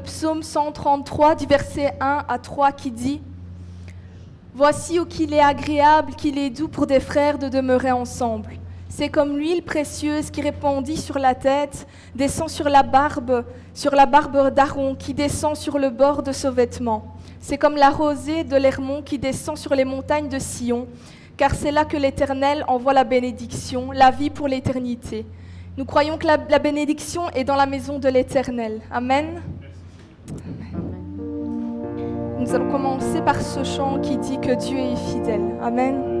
psaume 133 du verset 1 à 3 qui dit Voici où qu'il est agréable, qu'il est doux pour des frères de demeurer ensemble. C'est comme l'huile précieuse qui répandit sur la tête, descend sur la barbe, sur la barbe d'Aaron, qui descend sur le bord de ce vêtement. C'est comme la rosée de l'Hermon qui descend sur les montagnes de Sion, car c'est là que l'Éternel envoie la bénédiction, la vie pour l'éternité. Nous croyons que la, la bénédiction est dans la maison de l'Éternel. Amen. Nous allons commencer par ce chant qui dit que Dieu est fidèle. Amen.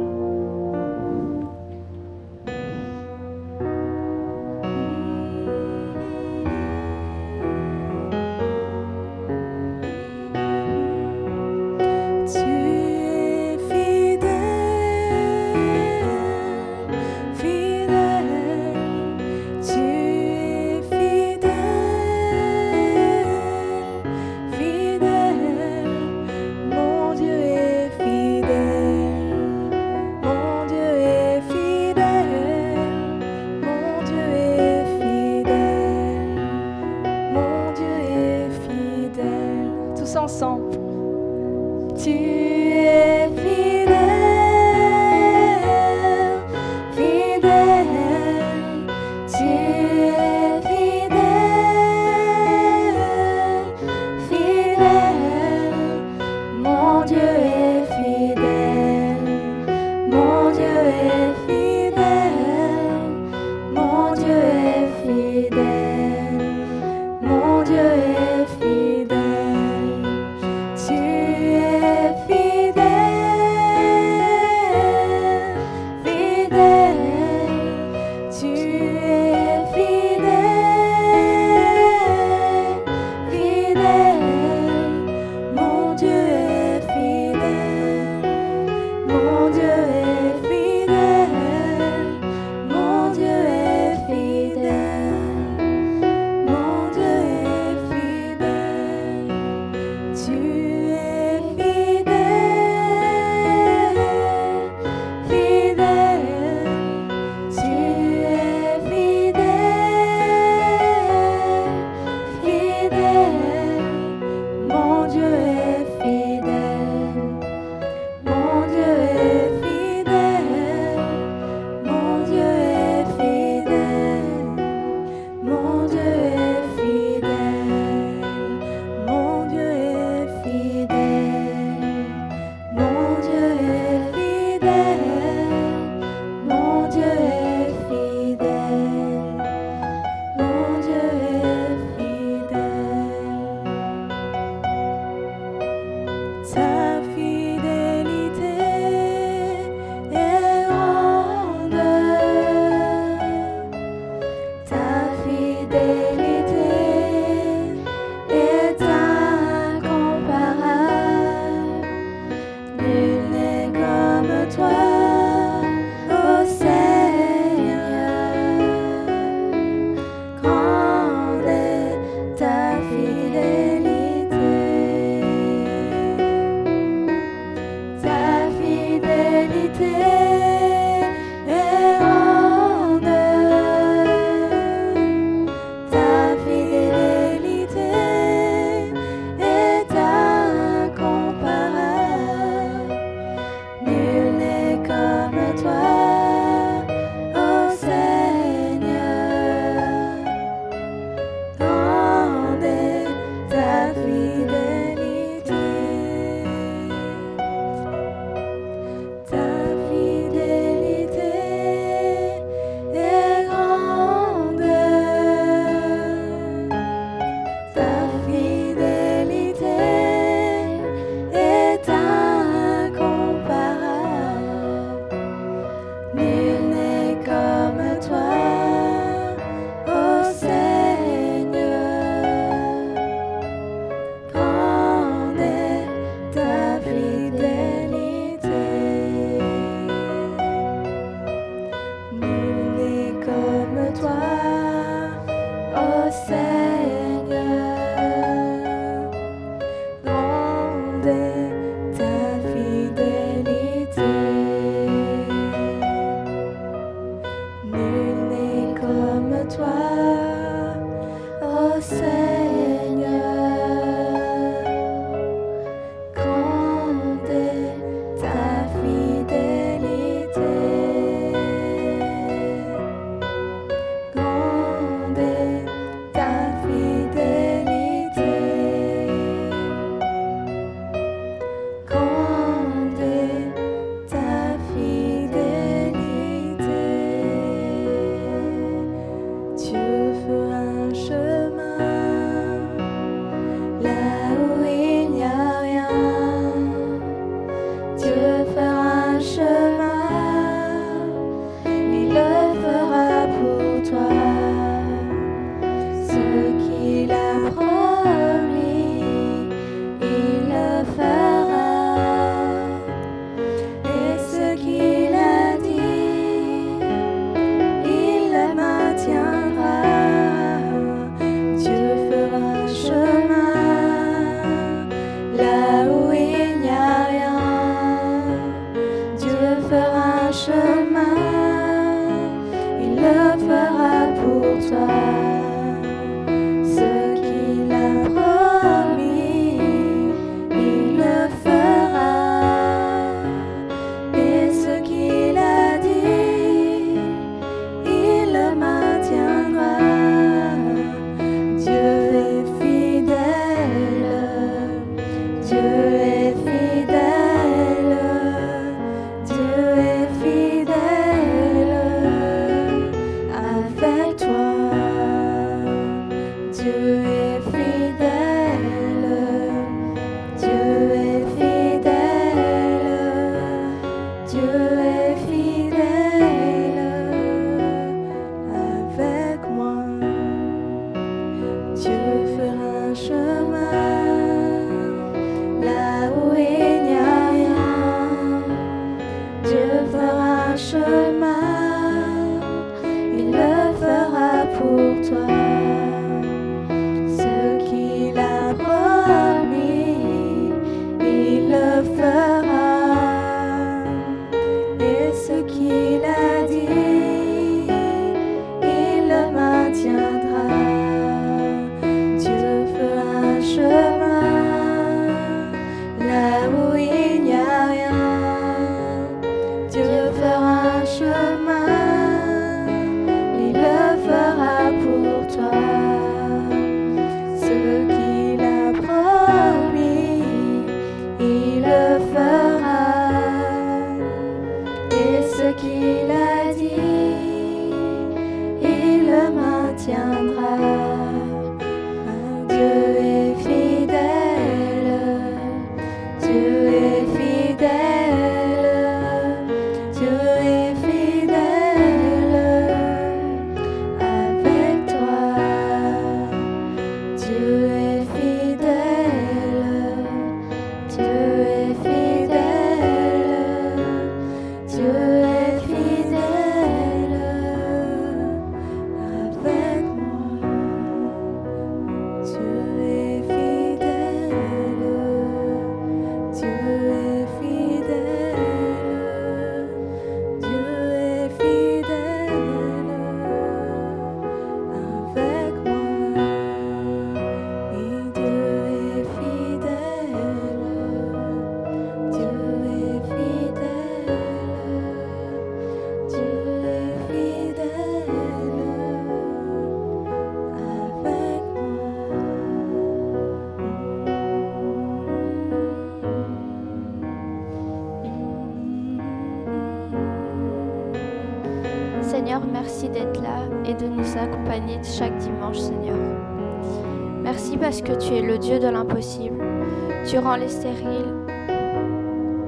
Tu rends les stériles,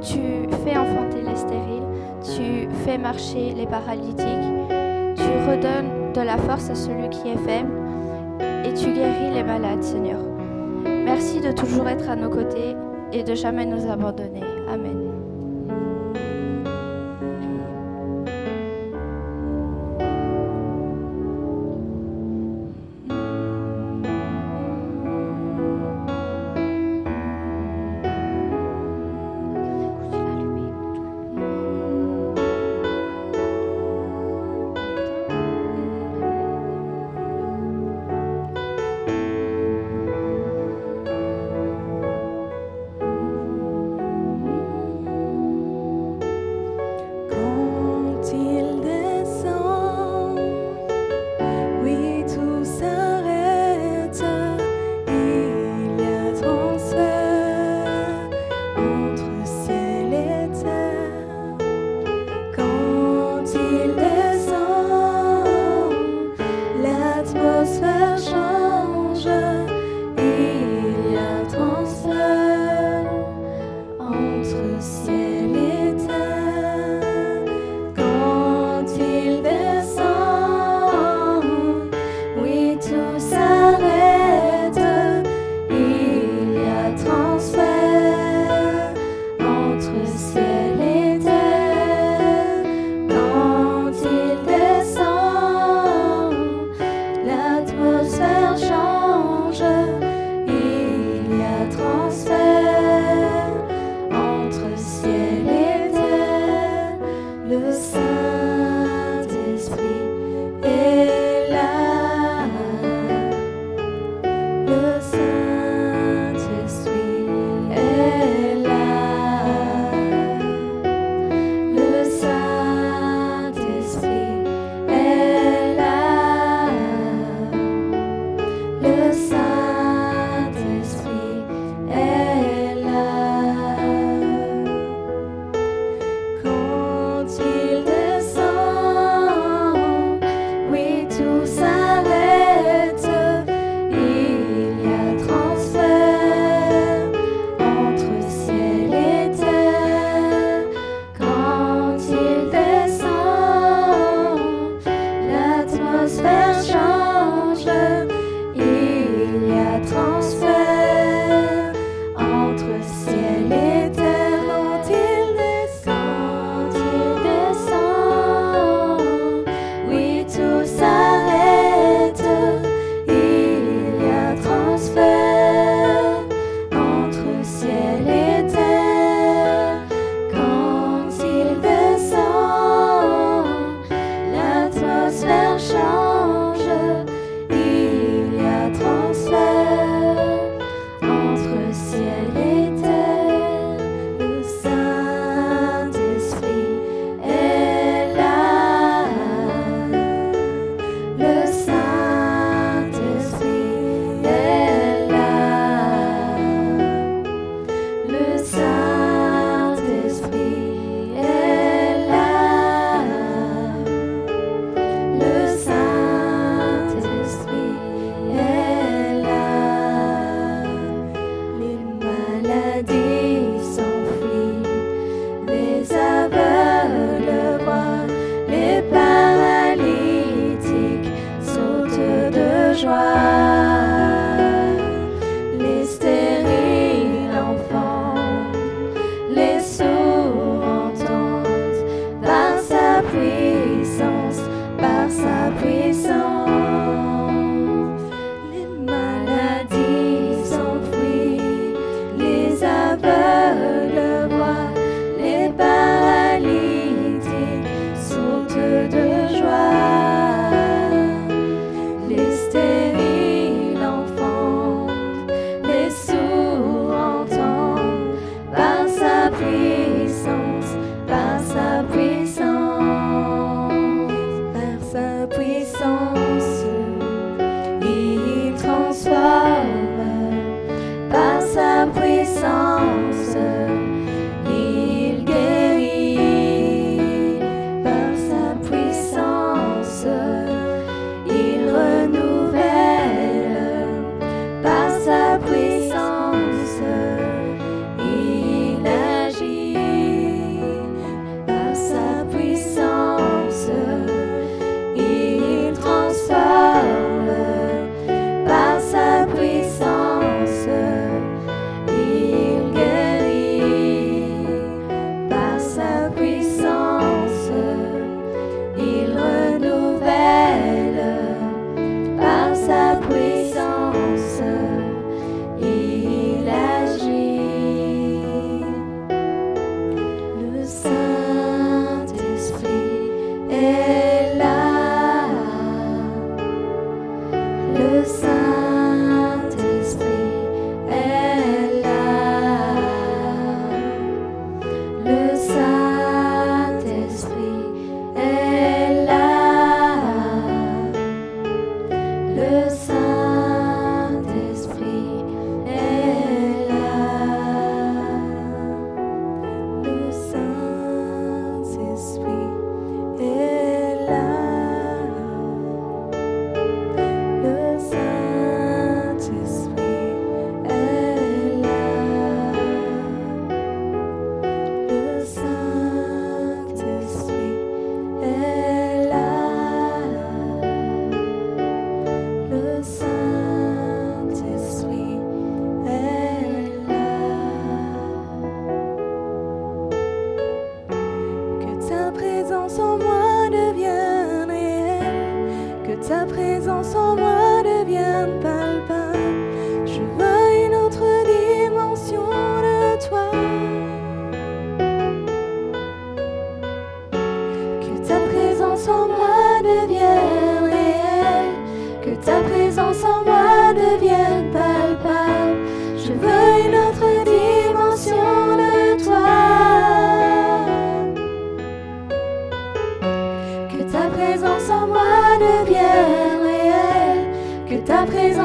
tu fais enfanter les stériles, tu fais marcher les paralytiques, tu redonnes de la force à celui qui est faible et tu guéris les malades, Seigneur. Merci de toujours être à nos côtés et de jamais nous abandonner.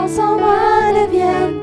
Ta présence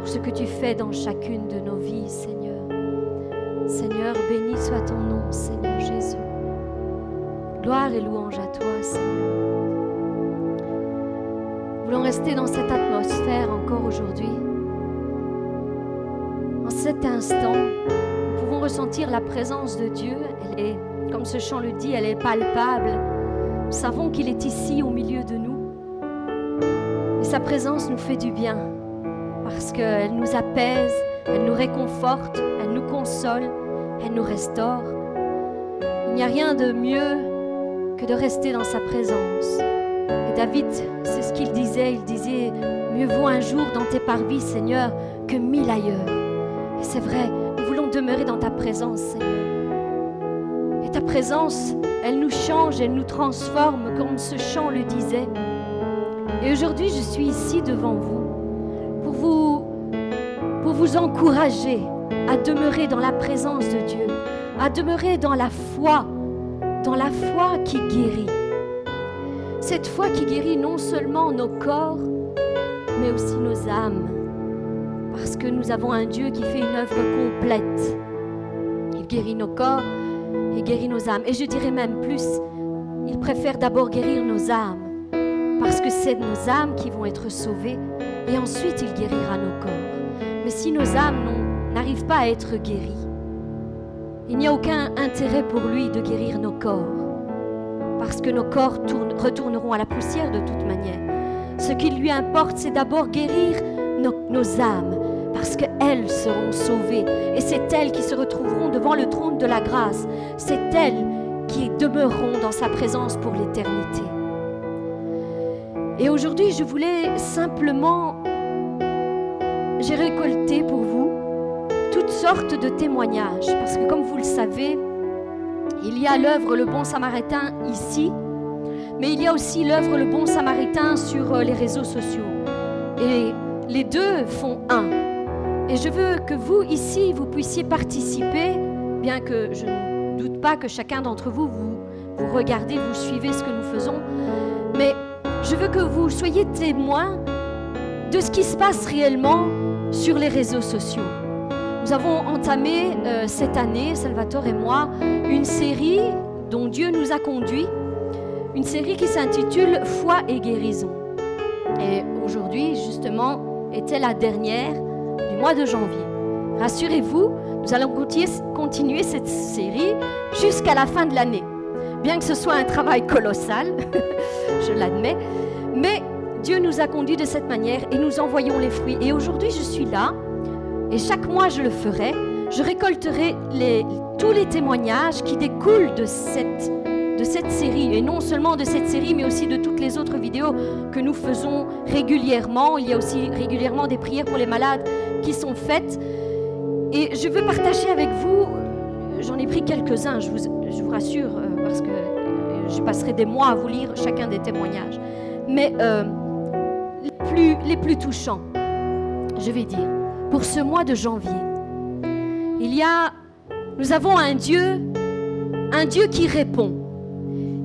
pour ce que tu fais dans chacune de nos vies, Seigneur. Seigneur, béni soit ton nom, Seigneur Jésus. Gloire et louange à toi, Seigneur. Voulons rester dans cette atmosphère encore aujourd'hui. En cet instant, nous pouvons ressentir la présence de Dieu. Elle est, comme ce chant le dit, elle est palpable. Nous savons qu'il est ici au milieu de nous. Et sa présence nous fait du bien parce qu'elle nous apaise, elle nous réconforte, elle nous console, elle nous restaure. Il n'y a rien de mieux que de rester dans sa présence. Et David, c'est ce qu'il disait, il disait, mieux vaut un jour dans tes parvis, Seigneur, que mille ailleurs. Et c'est vrai, nous voulons demeurer dans ta présence, Seigneur. Et ta présence, elle nous change, elle nous transforme, comme ce chant le disait. Et aujourd'hui, je suis ici devant vous vous encourager à demeurer dans la présence de Dieu, à demeurer dans la foi, dans la foi qui guérit. Cette foi qui guérit non seulement nos corps, mais aussi nos âmes. Parce que nous avons un Dieu qui fait une œuvre complète. Il guérit nos corps et guérit nos âmes. Et je dirais même plus, il préfère d'abord guérir nos âmes. Parce que c'est nos âmes qui vont être sauvées. Et ensuite, il guérira nos corps. Mais si nos âmes n'arrivent pas à être guéries, il n'y a aucun intérêt pour lui de guérir nos corps. Parce que nos corps retourneront à la poussière de toute manière. Ce qui lui importe, c'est d'abord guérir nos âmes. Parce qu'elles seront sauvées. Et c'est elles qui se retrouveront devant le trône de la grâce. C'est elles qui demeureront dans sa présence pour l'éternité. Et aujourd'hui, je voulais simplement, j'ai récolté pour vous toutes sortes de témoignages, parce que comme vous le savez, il y a l'œuvre Le Bon Samaritain ici, mais il y a aussi l'œuvre Le Bon Samaritain sur euh, les réseaux sociaux. Et les deux font un. Et je veux que vous, ici, vous puissiez participer, bien que je ne doute pas que chacun d'entre vous, vous, vous regardez, vous suivez ce que nous faisons. Mais je veux que vous soyez témoins de ce qui se passe réellement sur les réseaux sociaux. Nous avons entamé euh, cette année, Salvatore et moi, une série dont Dieu nous a conduits, une série qui s'intitule Foi et guérison. Et aujourd'hui, justement, était la dernière mois de janvier. Rassurez-vous, nous allons continuer cette série jusqu'à la fin de l'année. Bien que ce soit un travail colossal, je l'admets, mais Dieu nous a conduits de cette manière et nous envoyons les fruits. Et aujourd'hui, je suis là, et chaque mois, je le ferai. Je récolterai tous les témoignages qui découlent de cette série, et non seulement de cette série, mais aussi de toutes les autres vidéos que nous faisons régulièrement. Il y a aussi régulièrement des prières pour les malades qui sont faites. Et je veux partager avec vous, j'en ai pris quelques-uns, je vous, rassure, euh, parce que je passerai des mois à vous lire chacun des témoignages. Mais euh, les, plus, les plus touchants, je vais dire, pour ce mois de janvier, il y a, nous avons un Dieu, un Dieu qui répond.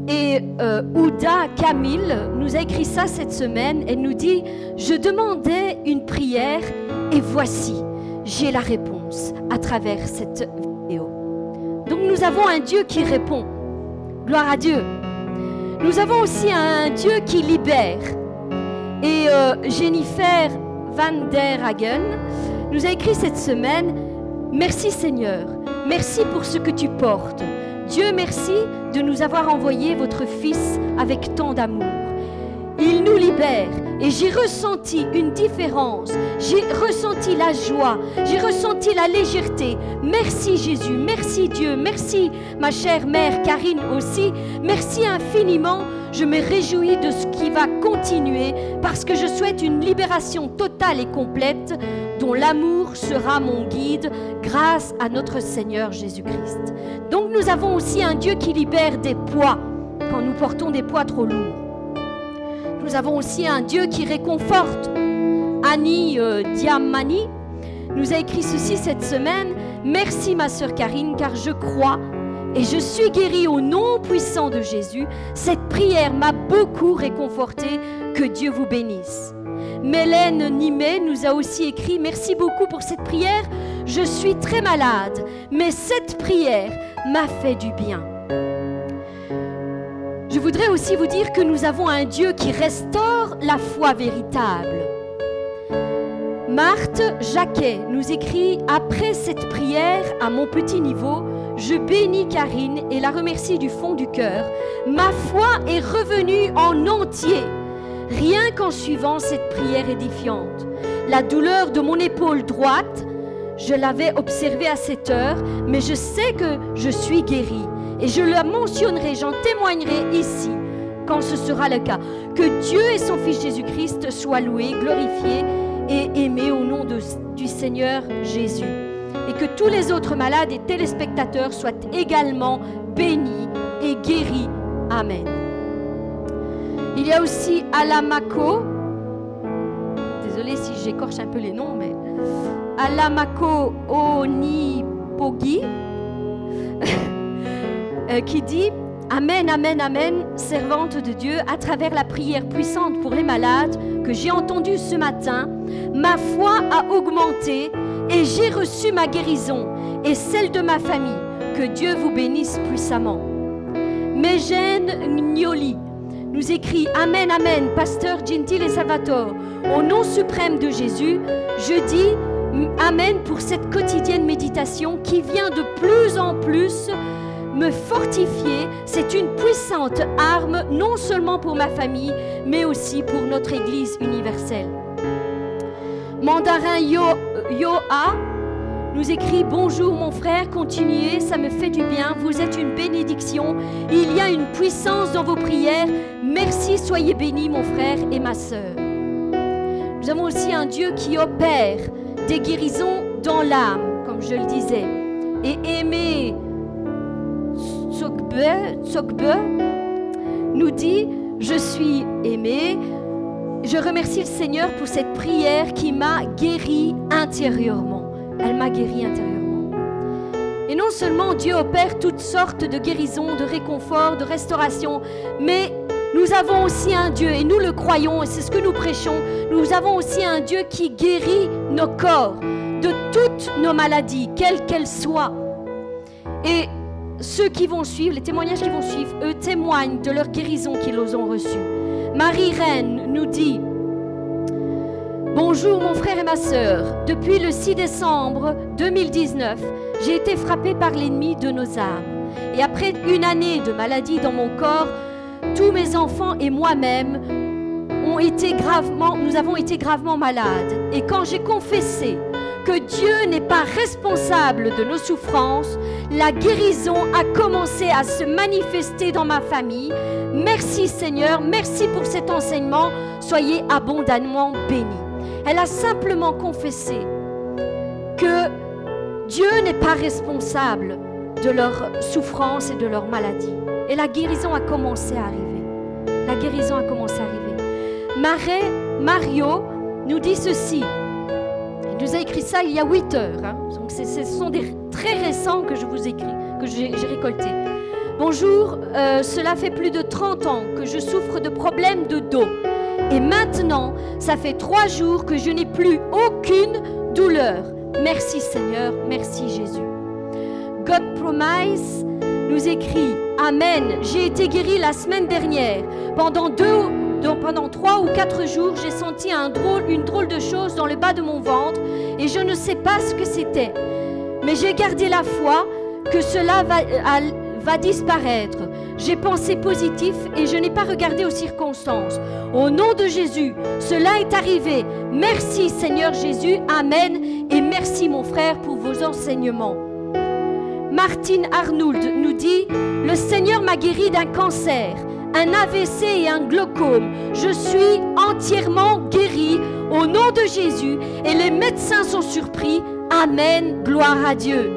Et euh, Ouda Camille nous a écrit ça cette semaine. Elle nous dit, je demandais une prière et voici, j'ai la réponse à travers cette vidéo. Donc nous avons un Dieu qui répond. Gloire à Dieu. Nous avons aussi un Dieu qui libère. Et euh, Jennifer Van der Hagen nous a écrit cette semaine, merci Seigneur, merci pour ce que tu portes. Dieu merci de nous avoir envoyé votre Fils avec tant d'amour. Il nous libère et j'ai ressenti une différence. J'ai ressenti la joie, j'ai ressenti la légèreté. Merci Jésus, merci Dieu, merci ma chère mère Karine aussi. Merci infiniment. Je me réjouis de ce qui va continuer parce que je souhaite une libération totale et complète dont l'amour sera mon guide grâce à notre Seigneur Jésus-Christ. Donc nous avons aussi un Dieu qui libère des poids quand nous portons des poids trop lourds. Nous avons aussi un Dieu qui réconforte. Annie euh, Diamani nous a écrit ceci cette semaine. Merci ma sœur Karine car je crois et je suis guérie au nom puissant de Jésus. Cette prière m'a beaucoup réconforté. Que Dieu vous bénisse. Mélène Nimé nous a aussi écrit Merci beaucoup pour cette prière. Je suis très malade, mais cette prière m'a fait du bien. Je voudrais aussi vous dire que nous avons un Dieu qui restaure la foi véritable. Marthe Jacquet nous écrit Après cette prière, à mon petit niveau, je bénis Karine et la remercie du fond du cœur. Ma foi est revenue en entier rien qu'en suivant cette prière édifiante. La douleur de mon épaule droite, je l'avais observée à cette heure, mais je sais que je suis guérie. Et je la mentionnerai, j'en témoignerai ici quand ce sera le cas. Que Dieu et son Fils Jésus-Christ soient loués, glorifiés et aimés au nom du Seigneur Jésus. Et que tous les autres malades et téléspectateurs soient également bénis et guéris. Amen. Il y a aussi Alamako. Désolée si j'écorche un peu les noms, mais Alamako Onipogi euh, qui dit Amen, Amen, Amen, servante de Dieu, à travers la prière puissante pour les malades que j'ai entendue ce matin, ma foi a augmenté et j'ai reçu ma guérison et celle de ma famille. Que Dieu vous bénisse puissamment. Mégène Gnoli, nous écrit Amen, Amen, pasteur Gentil et Salvatore. Au nom suprême de Jésus, je dis Amen pour cette quotidienne méditation qui vient de plus en plus me fortifier. C'est une puissante arme, non seulement pour ma famille, mais aussi pour notre Église universelle. Mandarin Yo, Yoa nous écrit Bonjour mon frère, continuez, ça me fait du bien, vous êtes une bénédiction, il y a une puissance dans vos prières. Merci, soyez bénis mon frère et ma sœur. Nous avons aussi un Dieu qui opère des guérisons dans l'âme, comme je le disais. Et Aimé Tsokbe nous dit Je suis aimé, je remercie le Seigneur pour cette prière qui m'a guéri intérieurement. Elle m'a guéri intérieurement. Et non seulement Dieu opère toutes sortes de guérisons, de réconfort, de restauration, mais nous avons aussi un Dieu, et nous le croyons, et c'est ce que nous prêchons, nous avons aussi un Dieu qui guérit nos corps de toutes nos maladies, quelles qu'elles soient. Et ceux qui vont suivre, les témoignages qui vont suivre, eux témoignent de leur guérison qu'ils ont reçue. Marie Reine nous dit, Bonjour mon frère et ma sœur, depuis le 6 décembre 2019, j'ai été frappée par l'ennemi de nos âmes. Et après une année de maladie dans mon corps, tous mes enfants et moi-même nous avons été gravement malades. Et quand j'ai confessé que Dieu n'est pas responsable de nos souffrances, la guérison a commencé à se manifester dans ma famille. Merci Seigneur, merci pour cet enseignement. Soyez abondamment bénis. Elle a simplement confessé que Dieu n'est pas responsable de leurs souffrances et de leurs maladies. Et la guérison a commencé à arriver. La guérison a commencé à arriver. Mario nous dit ceci. Il nous a écrit ça il y a 8 heures. Hein. Donc ce sont des très récents que je vous écris, que j'ai récoltés. Bonjour, euh, cela fait plus de 30 ans que je souffre de problèmes de dos. Et maintenant, ça fait trois jours que je n'ai plus aucune douleur. Merci Seigneur, merci Jésus. God Promise nous écrit Amen. J'ai été guéri la semaine dernière. Pendant deux, pendant trois ou quatre jours, j'ai senti une drôle de chose dans le bas de mon ventre et je ne sais pas ce que c'était. Mais j'ai gardé la foi que cela va, va disparaître. J'ai pensé positif et je n'ai pas regardé aux circonstances. Au nom de Jésus, cela est arrivé. Merci Seigneur Jésus. Amen. Et merci mon frère pour vos enseignements. Martine Arnould nous dit, le Seigneur m'a guéri d'un cancer, un AVC et un glaucome. Je suis entièrement guéri au nom de Jésus et les médecins sont surpris. Amen, gloire à Dieu.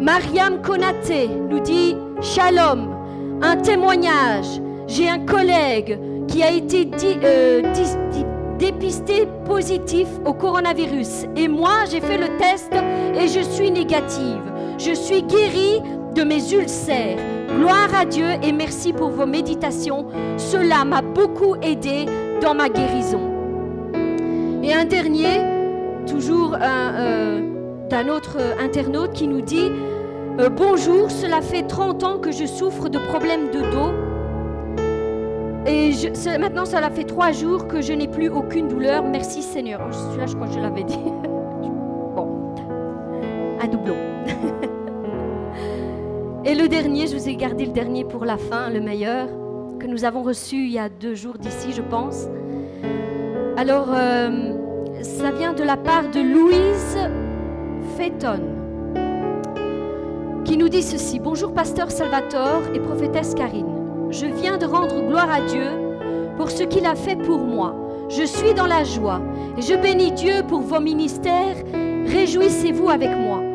Mariam Konaté nous dit, Shalom, un témoignage. J'ai un collègue qui a été euh, dépisté positif au coronavirus. Et moi, j'ai fait le test et je suis négative. Je suis guérie de mes ulcères. Gloire à Dieu et merci pour vos méditations. Cela m'a beaucoup aidé dans ma guérison. Et un dernier, toujours euh, d'un autre internaute qui nous dit euh, Bonjour, cela fait 30 ans que je souffre de problèmes de dos et maintenant, cela fait trois jours que je n'ai plus aucune douleur. Merci Seigneur. Oh, celui-là, je crois que je l'avais dit. bon, un doublon. Et le dernier, je vous ai gardé le dernier pour la fin, le meilleur, que nous avons reçu il y a deux jours d'ici, je pense. Alors, euh, ça vient de la part de Louise Féton, qui nous dit ceci. Bonjour, pasteur Salvatore et prophétesse Karine je viens de rendre gloire à Dieu pour ce qu'il a fait pour moi. Je suis dans la joie et je bénis Dieu pour vos ministères. Réjouissez-vous avec moi.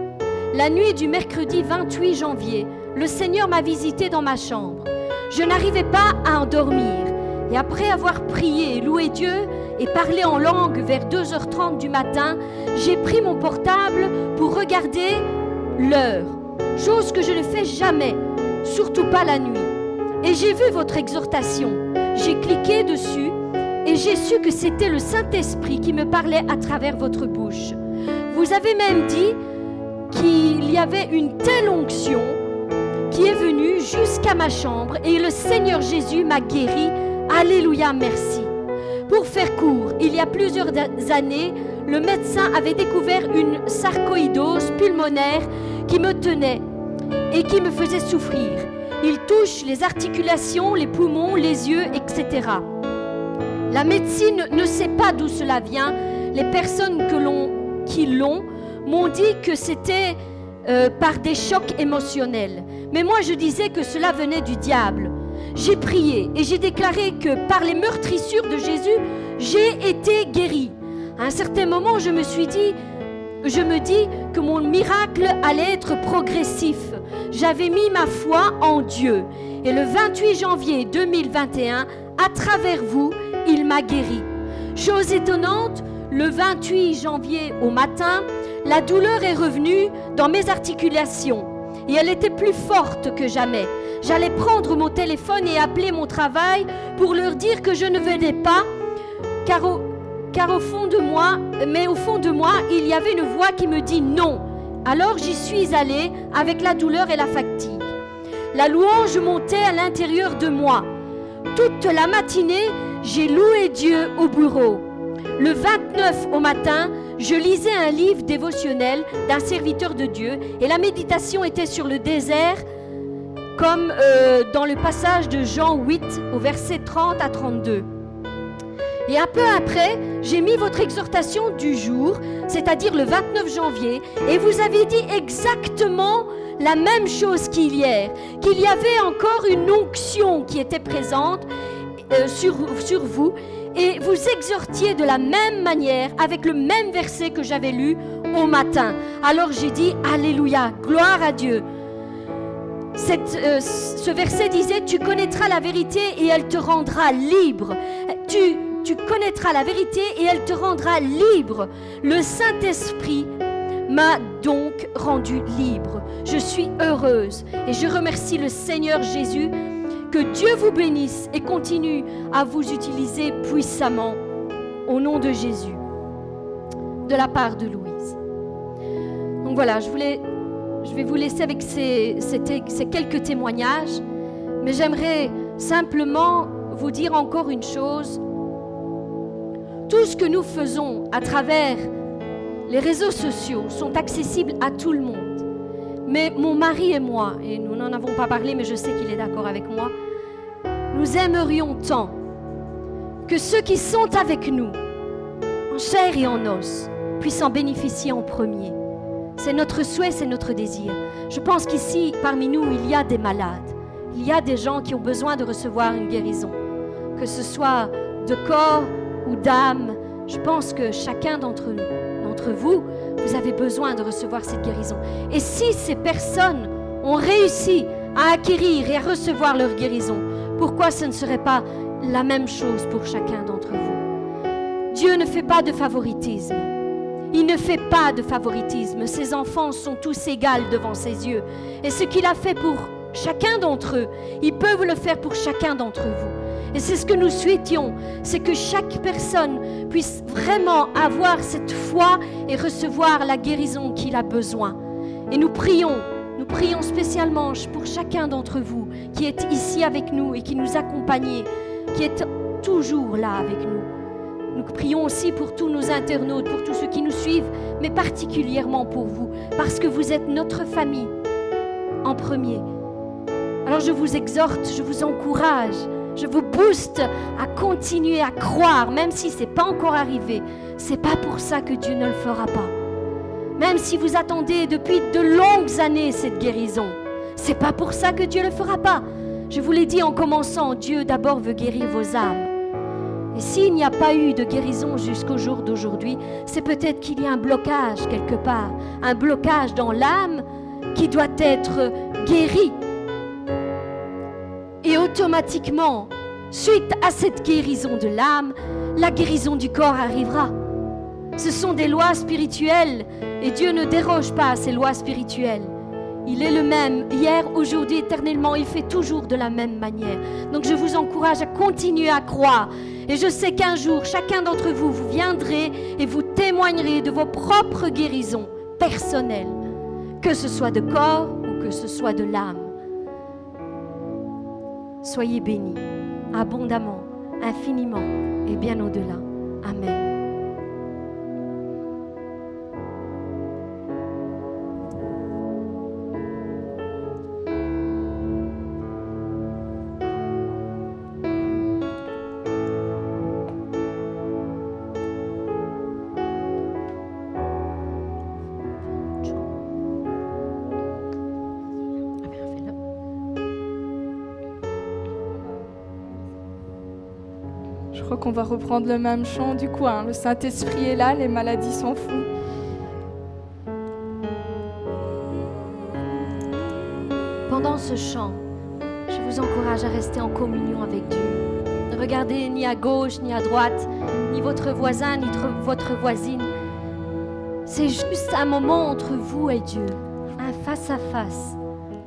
La nuit du mercredi 28 janvier, le Seigneur m'a visité dans ma chambre. Je n'arrivais pas à endormir. Et après avoir prié loué Dieu et parlé en langue vers 2h30 du matin, j'ai pris mon portable pour regarder l'heure. Chose que je ne fais jamais, surtout pas la nuit. Et j'ai vu votre exhortation. J'ai cliqué dessus et j'ai su que c'était le Saint-Esprit qui me parlait à travers votre bouche. Vous avez même dit qu'il y avait une telle onction qui est venue jusqu'à ma chambre et le Seigneur Jésus m'a guéri. Alléluia, merci. Pour faire court, il y a plusieurs années, le médecin avait découvert une sarcoïdose pulmonaire qui me tenait et qui me faisait souffrir. Il touche les articulations, les poumons, les yeux, etc. La médecine ne sait pas d'où cela vient. Les personnes qui l'ont m'ont dit que c'était euh, par des chocs émotionnels. Mais moi, je disais que cela venait du diable. J'ai prié et j'ai déclaré que par les meurtrissures de Jésus, j'ai été guéri. À un certain moment, je me suis dit, je me dis que mon miracle allait être progressif. J'avais mis ma foi en Dieu. Et le 28 janvier 2021, à travers vous, il m'a guéri. Chose étonnante, le 28 janvier au matin, la douleur est revenue dans mes articulations et elle était plus forte que jamais. J'allais prendre mon téléphone et appeler mon travail pour leur dire que je ne venais pas, car au, fond de moi, mais au fond de moi, il y avait une voix qui me dit non. Alors j'y suis allée avec la douleur et la fatigue. La louange montait à l'intérieur de moi. Toute la matinée, j'ai loué Dieu au bureau. Le 29 au matin, je lisais un livre dévotionnel d'un serviteur de Dieu et la méditation était sur le désert, comme euh, dans le passage de Jean 8 au verset 30 à 32. Et un peu après, j'ai mis votre exhortation du jour, c'est-à-dire le 29 janvier, et vous avez dit exactement la même chose qu'hier, qu'il y avait encore une onction qui était présente euh, sur, sur vous, et vous exhortiez de la même manière, avec le même verset que j'avais lu au matin. Alors j'ai dit, Alléluia, gloire à Dieu. Euh, ce verset disait, tu connaîtras la vérité et elle te rendra libre. Tu tu connaîtras la vérité et elle te rendra libre. Le Saint-Esprit m'a donc rendu libre. Je suis heureuse et je remercie le Seigneur Jésus. Que Dieu vous bénisse et continue à vous utiliser puissamment au nom de Jésus, de la part de Louise. Donc voilà, je, voulais, je vais vous laisser avec ces, quelques témoignages, mais j'aimerais simplement vous dire encore une chose tout ce que nous faisons à travers les réseaux sociaux sont accessibles à tout le monde. Mais mon mari et moi, et nous n'en avons pas parlé, mais je sais qu'il est d'accord avec moi, nous aimerions tant que ceux qui sont avec nous, en chair et en os, puissent en bénéficier en premier. C'est notre souhait, c'est notre désir. Je pense qu'ici, parmi nous, il y a des malades. Il y a des gens qui ont besoin de recevoir une guérison. Que ce soit de corps ou d'âme, je pense que chacun d'entre d'entre vous, vous avez besoin de recevoir cette guérison. Et si ces personnes ont réussi à acquérir et à recevoir leur guérison, pourquoi ce ne serait pas la même chose pour chacun d'entre vous? Dieu ne fait pas de favoritisme. Il ne fait pas de favoritisme. Ses enfants sont tous égaux devant ses yeux. Et ce qu'il a fait pour chacun d'entre eux, il peut le faire pour chacun d'entre vous. Et c'est ce que nous souhaitions, c'est que chaque personne puisse vraiment avoir cette foi et recevoir la guérison qu'il a besoin. Et nous prions, nous prions spécialement pour chacun d'entre vous qui est ici avec nous et qui nous accompagne, qui est toujours là avec nous. Nous prions aussi pour tous nos internautes, pour tous ceux qui nous suivent, mais particulièrement pour vous, parce que vous êtes notre famille en premier. Alors je vous exhorte, je vous encourage je vous booste à continuer à croire, même si ce n'est pas encore arrivé. C'est pas pour ça que Dieu ne le fera pas. Même si vous attendez depuis de longues années cette guérison, c'est pas pour ça que Dieu ne le fera pas. Je vous l'ai dit en commençant, Dieu d'abord veut guérir vos âmes. Et s'il n'y a pas eu de guérison jusqu'au jour d'aujourd'hui, c'est peut-être qu'il y a un blocage quelque part, un blocage dans l'âme qui doit être guéri et automatiquement, suite à cette guérison de l'âme, la guérison du corps arrivera. Ce sont des lois spirituelles et Dieu ne déroge pas à ces lois spirituelles. Il est le même hier, aujourd'hui, éternellement. Il fait toujours de la même manière. Donc je vous encourage à continuer à croire. Et je sais qu'un jour, chacun d'entre vous, vous viendrez et vous témoignerez de vos propres guérisons personnelles, que ce soit de corps ou que ce soit de l'âme. Soyez bénis abondamment, infiniment et bien au-delà. Amen. Va reprendre le même chant du coin. Le Saint-Esprit est là, les maladies s'en foutent. Pendant ce chant, je vous encourage à rester en communion avec Dieu. de regarder ni à gauche, ni à droite, ni votre voisin, ni votre voisine. C'est juste un moment entre vous et Dieu, un face-à-face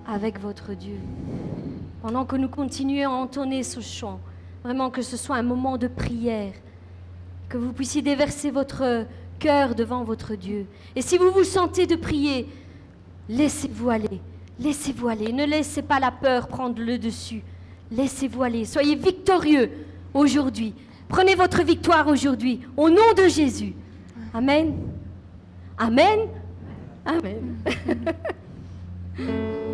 avec votre Dieu. Pendant que nous continuons à entonner ce chant, vraiment que ce soit un moment de prière, que vous puissiez déverser votre cœur devant votre Dieu. Et si vous vous sentez de prier, laissez-vous aller, laissez-vous aller, ne laissez pas la peur prendre le dessus. Laissez-vous aller. Soyez victorieux aujourd'hui. Prenez votre victoire aujourd'hui au nom de Jésus. Amen. Amen. Amen. Seigneur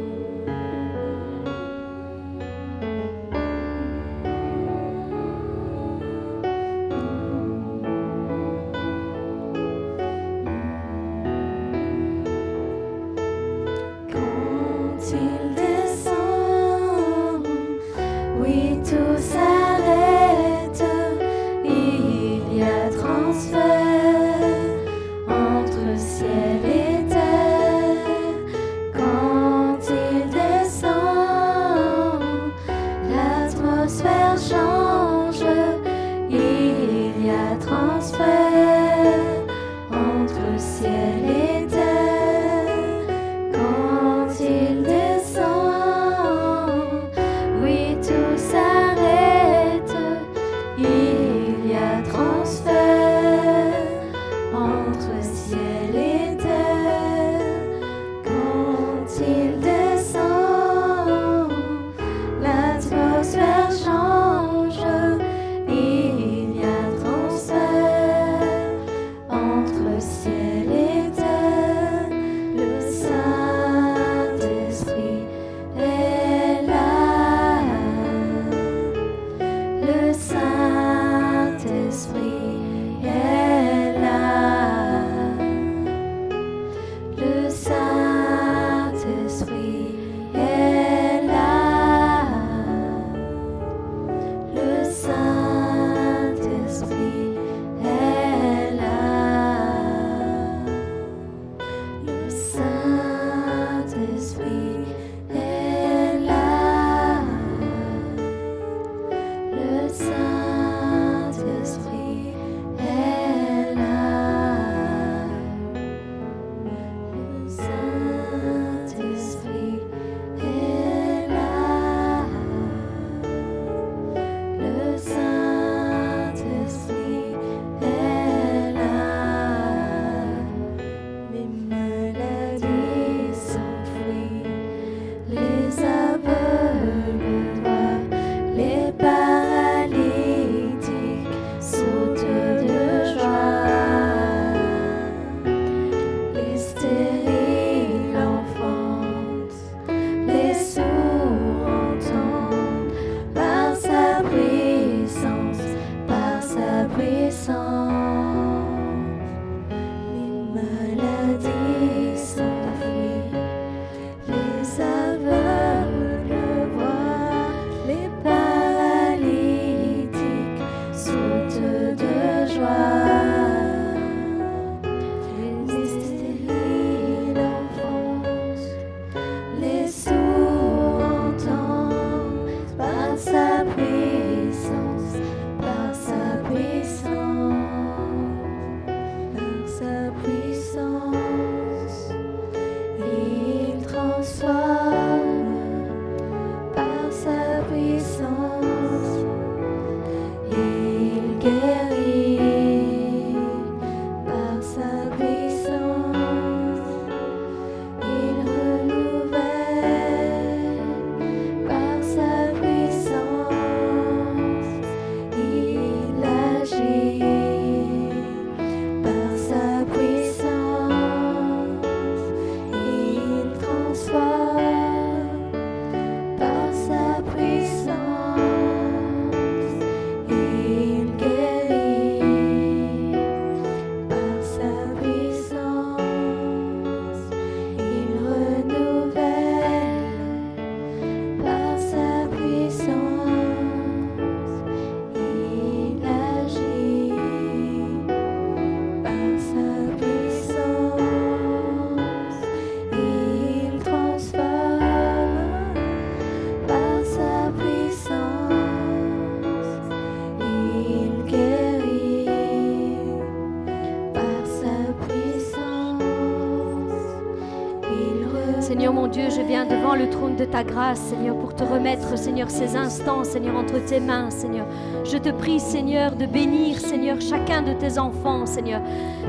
de ta grâce, Seigneur, pour te remettre, Seigneur, ces instants, Seigneur, entre tes mains, Seigneur. Je te prie, Seigneur, de bénir, Seigneur, chacun de tes enfants, Seigneur.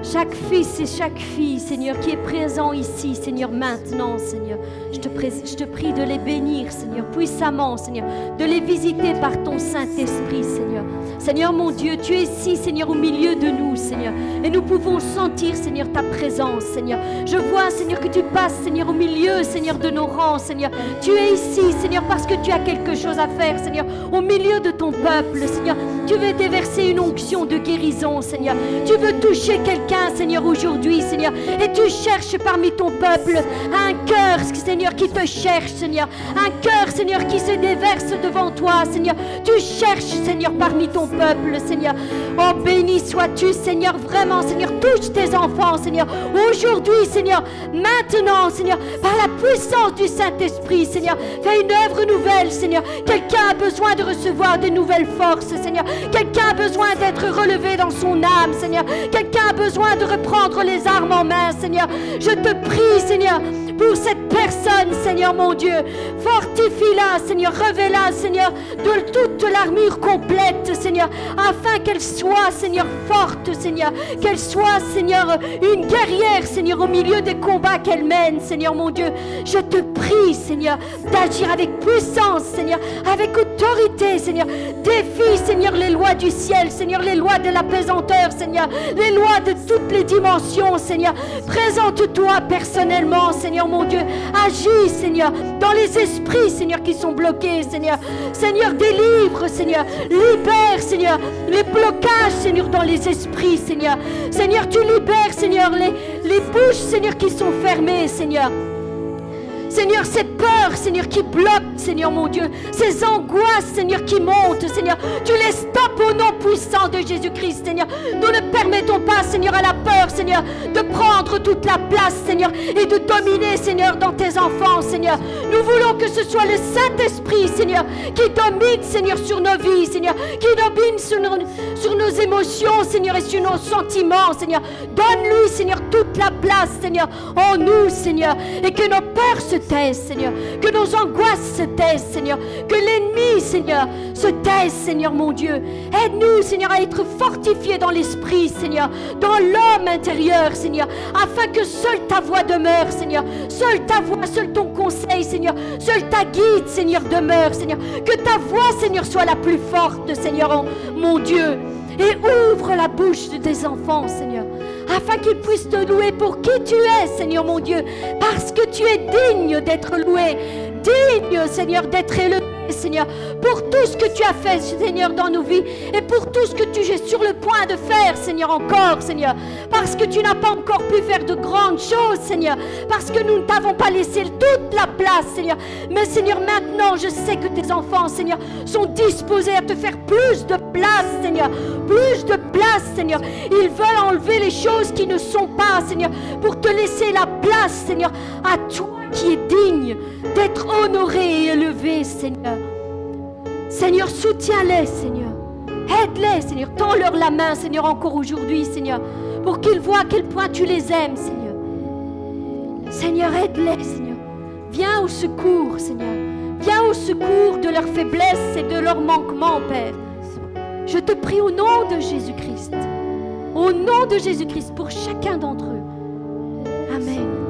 Chaque fils et chaque fille, Seigneur, qui est présent ici, Seigneur, maintenant, Seigneur. Je te prie de les bénir, Seigneur, puissamment, Seigneur, de les visiter par ton Saint-Esprit, Seigneur. Seigneur mon Dieu, tu es ici, Seigneur, au milieu de nous, Seigneur. Et nous pouvons sentir, Seigneur, ta présence, Seigneur. Je vois, Seigneur, que tu passes, Seigneur, au milieu, Seigneur, de nos rangs, Seigneur. Tu es ici, Seigneur, parce que tu as quelque chose à faire, Seigneur, au milieu de ton peuple, Seigneur. Tu veux déverser une onction de guérison, Seigneur. Tu veux toucher quelqu'un, Seigneur, aujourd'hui, Seigneur. Et tu cherches parmi ton peuple un cœur, Seigneur, qui te cherche, Seigneur. Un cœur, Seigneur, qui se déverse devant toi, Seigneur. Tu cherches, Seigneur, parmi ton peuple, Seigneur. Oh, béni sois-tu, Seigneur, vraiment, Seigneur. Touche tes enfants, Seigneur. Aujourd'hui, Seigneur, maintenant, Seigneur, par la puissance du Saint-Esprit, Seigneur, fais une œuvre nouvelle, Seigneur. Quelqu'un a besoin de recevoir de nouvelles forces, Seigneur. Quelqu'un a besoin d'être relevé dans son âme, Seigneur. Quelqu'un a besoin de reprendre les armes en main, Seigneur. Je te prie, Seigneur, pour cette personne, Seigneur mon Dieu. Fortifie-la, Seigneur. Révèle-la, Seigneur, de toute l'armure complète, Seigneur, afin qu'elle soit, Seigneur, forte, Seigneur. Qu'elle soit, Seigneur, une guerrière, Seigneur, au milieu des combats qu'elle mène, Seigneur mon Dieu. Je te Seigneur, d'agir avec puissance, Seigneur, avec autorité, Seigneur. Défie, Seigneur, les lois du ciel, Seigneur, les lois de la pesanteur, Seigneur, les lois de toutes les dimensions, Seigneur. Présente-toi personnellement, Seigneur mon Dieu. Agis, Seigneur, dans les esprits, Seigneur, qui sont bloqués, Seigneur. Seigneur, délivre, Seigneur. Libère, Seigneur, les blocages, Seigneur, dans les esprits, Seigneur. Seigneur, tu libères, Seigneur, les, les bouches, Seigneur, qui sont fermées, Seigneur. Seigneur, ces peurs, Seigneur, qui bloquent, Seigneur mon Dieu, ces angoisses, Seigneur, qui montent, Seigneur, tu les stoppes au nom puissant de Jésus-Christ, Seigneur. Nous ne permettons pas, Seigneur, à la peur, Seigneur, de prendre toute la place, Seigneur, et de dominer, Seigneur, dans tes enfants, Seigneur. Nous voulons que ce soit le Saint-Esprit, Seigneur, qui domine, Seigneur, sur nos vies, Seigneur, qui domine sur nos, sur nos émotions, Seigneur, et sur nos sentiments, Seigneur. Donne-lui, Seigneur, toute la place, Seigneur, en nous, Seigneur, et que nos peurs se Seigneur, que nos angoisses se taisent, Seigneur, que l'ennemi, Seigneur, se taise, Seigneur mon Dieu. Aide-nous, Seigneur, à être fortifiés dans l'esprit, Seigneur, dans l'homme intérieur, Seigneur, afin que seule ta voix demeure, Seigneur, seule ta voix, seul ton conseil, Seigneur, seule ta guide, Seigneur, demeure, Seigneur, que ta voix, Seigneur, soit la plus forte, Seigneur, mon Dieu, et ouvre la bouche de tes enfants, Seigneur afin qu'ils puissent te louer pour qui tu es, Seigneur mon Dieu, parce que tu es digne d'être loué, digne, Seigneur, d'être élevé. Seigneur, pour tout ce que tu as fait, Seigneur, dans nos vies, et pour tout ce que tu es sur le point de faire, Seigneur, encore, Seigneur, parce que tu n'as pas encore pu faire de grandes choses, Seigneur, parce que nous ne t'avons pas laissé toute la place, Seigneur. Mais, Seigneur, maintenant, je sais que tes enfants, Seigneur, sont disposés à te faire plus de place, Seigneur, plus de place, Seigneur. Ils veulent enlever les choses qui ne sont pas, Seigneur, pour te laisser la place, Seigneur, à toi qui es digne d'être honoré et élevé, Seigneur. Seigneur, soutiens-les, Seigneur. Aide-les, Seigneur. Tends-leur la main, Seigneur, encore aujourd'hui, Seigneur, pour qu'ils voient à quel point tu les aimes, Seigneur. Seigneur, aide-les, Seigneur. Viens au secours, Seigneur. Viens au secours de leurs faiblesses et de leurs manquements, Père. Je te prie au nom de Jésus-Christ. Au nom de Jésus-Christ pour chacun d'entre eux. Amen.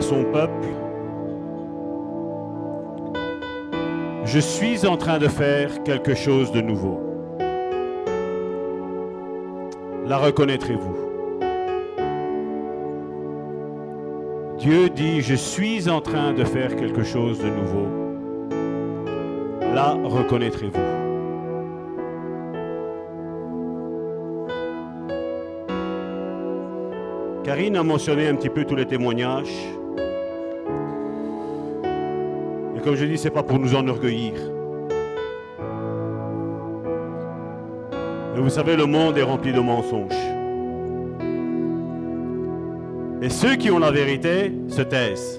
Son peuple, je suis en train de faire quelque chose de nouveau. La reconnaîtrez-vous? Dieu dit, je suis en train de faire quelque chose de nouveau. La reconnaîtrez-vous? Karine a mentionné un petit peu tous les témoignages. Comme je dis, ce n'est pas pour nous enorgueillir. Mais vous savez, le monde est rempli de mensonges. Et ceux qui ont la vérité se taisent.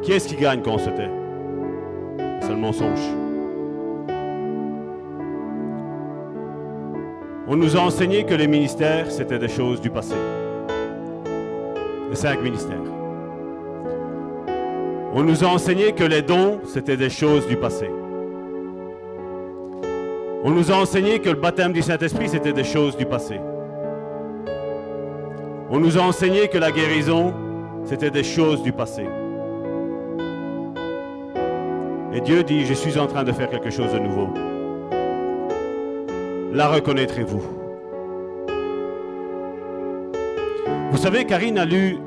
Qui est-ce qui gagne quand on se tait? C'est le mensonge. On nous a enseigné que les ministères, c'était des choses du passé. Les cinq ministères. On nous a enseigné que les dons, c'était des choses du passé. On nous a enseigné que le baptême du Saint-Esprit, c'était des choses du passé. On nous a enseigné que la guérison, c'était des choses du passé. Et Dieu dit, je suis en train de faire quelque chose de nouveau. La reconnaîtrez-vous Vous savez, Karine a lu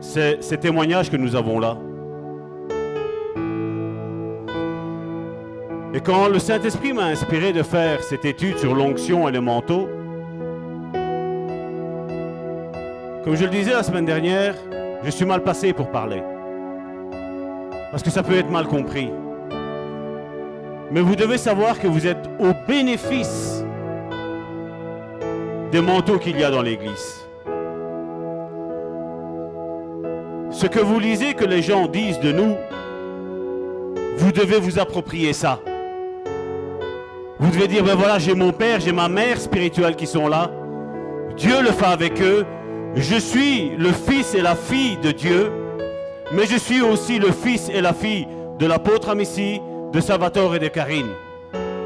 ces, témoignages que nous avons là. Et quand le Saint-Esprit m'a inspiré de faire cette étude sur l'onction et le manteau, Comme je le disais la semaine dernière, je suis mal passé pour parler. Parce que ça peut être mal compris. Mais vous devez savoir que vous êtes au bénéfice des manteaux qu'il y a dans l'Église. Ce que vous lisez, que les gens disent de nous, vous devez vous approprier ça. Vous devez dire, ben voilà, j'ai mon père, j'ai ma mère spirituelle qui sont là. Dieu le fait avec eux. Je suis le fils et la fille de Dieu, mais je suis aussi le fils et la fille de l'apôtre Amici, de Salvatore et de Karine.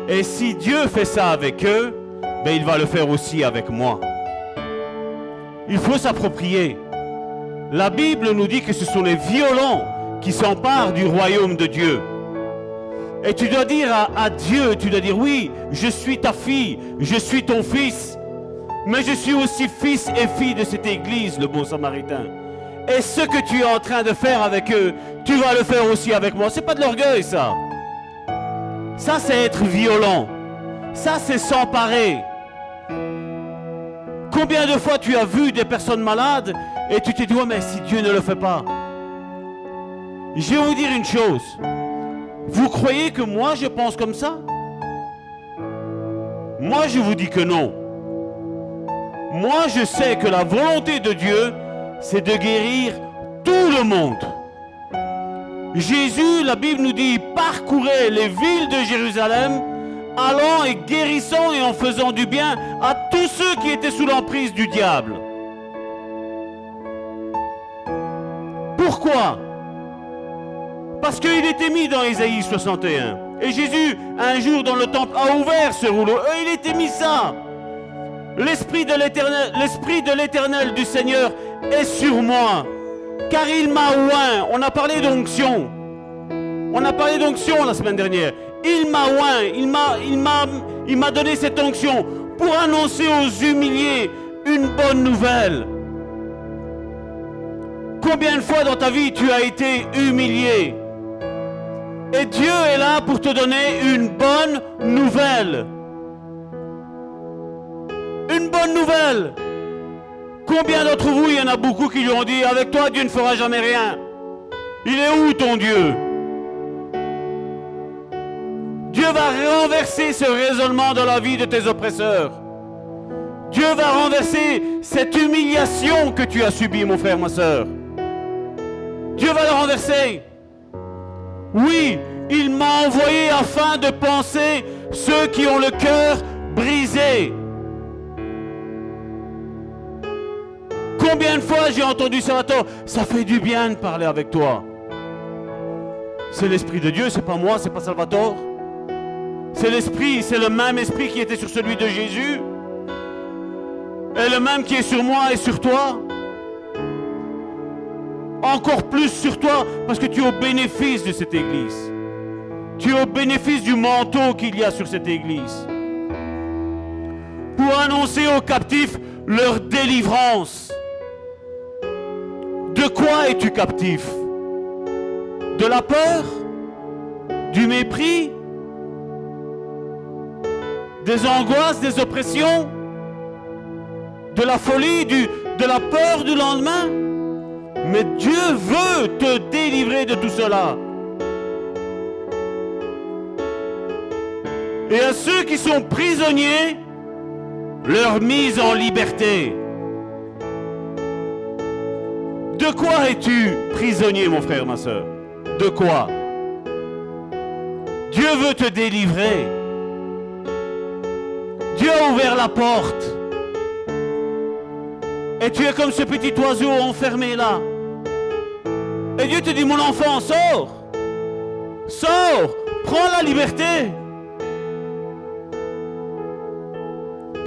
Et si Dieu fait ça avec eux, ben il va le faire aussi avec moi. Il faut s'approprier. La Bible nous dit que ce sont les violents qui s'emparent du royaume de Dieu. Et tu dois dire à, Dieu, tu dois dire oui, je suis ta fille, je suis ton fils, mais je suis aussi fils et fille de cette église, le bon samaritain. Et ce que tu es en train de faire avec eux, tu vas le faire aussi avec moi. C'est pas de l'orgueil, ça. Ça, c'est être violent. Ça, c'est s'emparer. Combien de fois tu as vu des personnes malades et tu te dis, mais si Dieu ne le fait pas. Je vais vous dire une chose. Vous croyez que moi je pense comme ça? Moi je vous dis que non. Moi je sais que la volonté de Dieu, c'est de guérir tout le monde. Jésus, la Bible nous dit, parcourait les villes de Jérusalem, allant et guérissant et en faisant du bien à tous ceux qui étaient sous l'emprise du diable. Pourquoi? Parce qu'il était mis dans Ésaïe 61. Et Jésus, un jour dans le temple, a ouvert ce rouleau. Il était mis ça. L'Esprit de l'Éternel, du Seigneur est sur moi. Car il m'a oint. On a parlé d'onction. On a parlé d'onction la semaine dernière. Il m'a oint. Il m'a donné cette onction pour annoncer aux humiliés une bonne nouvelle. Combien de fois dans ta vie tu as été humilié? Et Dieu est là pour te donner une bonne nouvelle. Une bonne nouvelle. Combien d'entre vous, il y en a beaucoup qui lui ont dit, avec toi, Dieu ne fera jamais rien. Il est où ton Dieu? Dieu va renverser ce raisonnement dans la vie de tes oppresseurs. Dieu va renverser cette humiliation que tu as subie, mon frère, ma soeur. Dieu va le renverser. Oui, il m'a envoyé afin de penser ceux qui ont le cœur brisé. Combien de fois j'ai entendu Salvatore Ça fait du bien de parler avec toi. C'est l'Esprit de Dieu, c'est pas moi, c'est pas Salvatore. C'est l'Esprit, c'est le même Esprit qui était sur celui de Jésus. Et le même qui est sur moi et sur toi. Encore plus sur toi parce que tu es au bénéfice de cette église. Tu es au bénéfice du manteau qu'il y a sur cette église. Pour annoncer aux captifs leur délivrance. De quoi es-tu captif? De la peur? Du mépris? Des angoisses, des oppressions? De la folie, de la peur du lendemain? Mais Dieu veut te délivrer de tout cela. Et à ceux qui sont prisonniers, leur mise en liberté. De quoi es-tu prisonnier, mon frère, ma soeur De quoi? Dieu veut te délivrer. Dieu a ouvert la porte. Et tu es comme ce petit oiseau enfermé là. Et Dieu te dit, mon enfant, sors. Sors. Prends la liberté.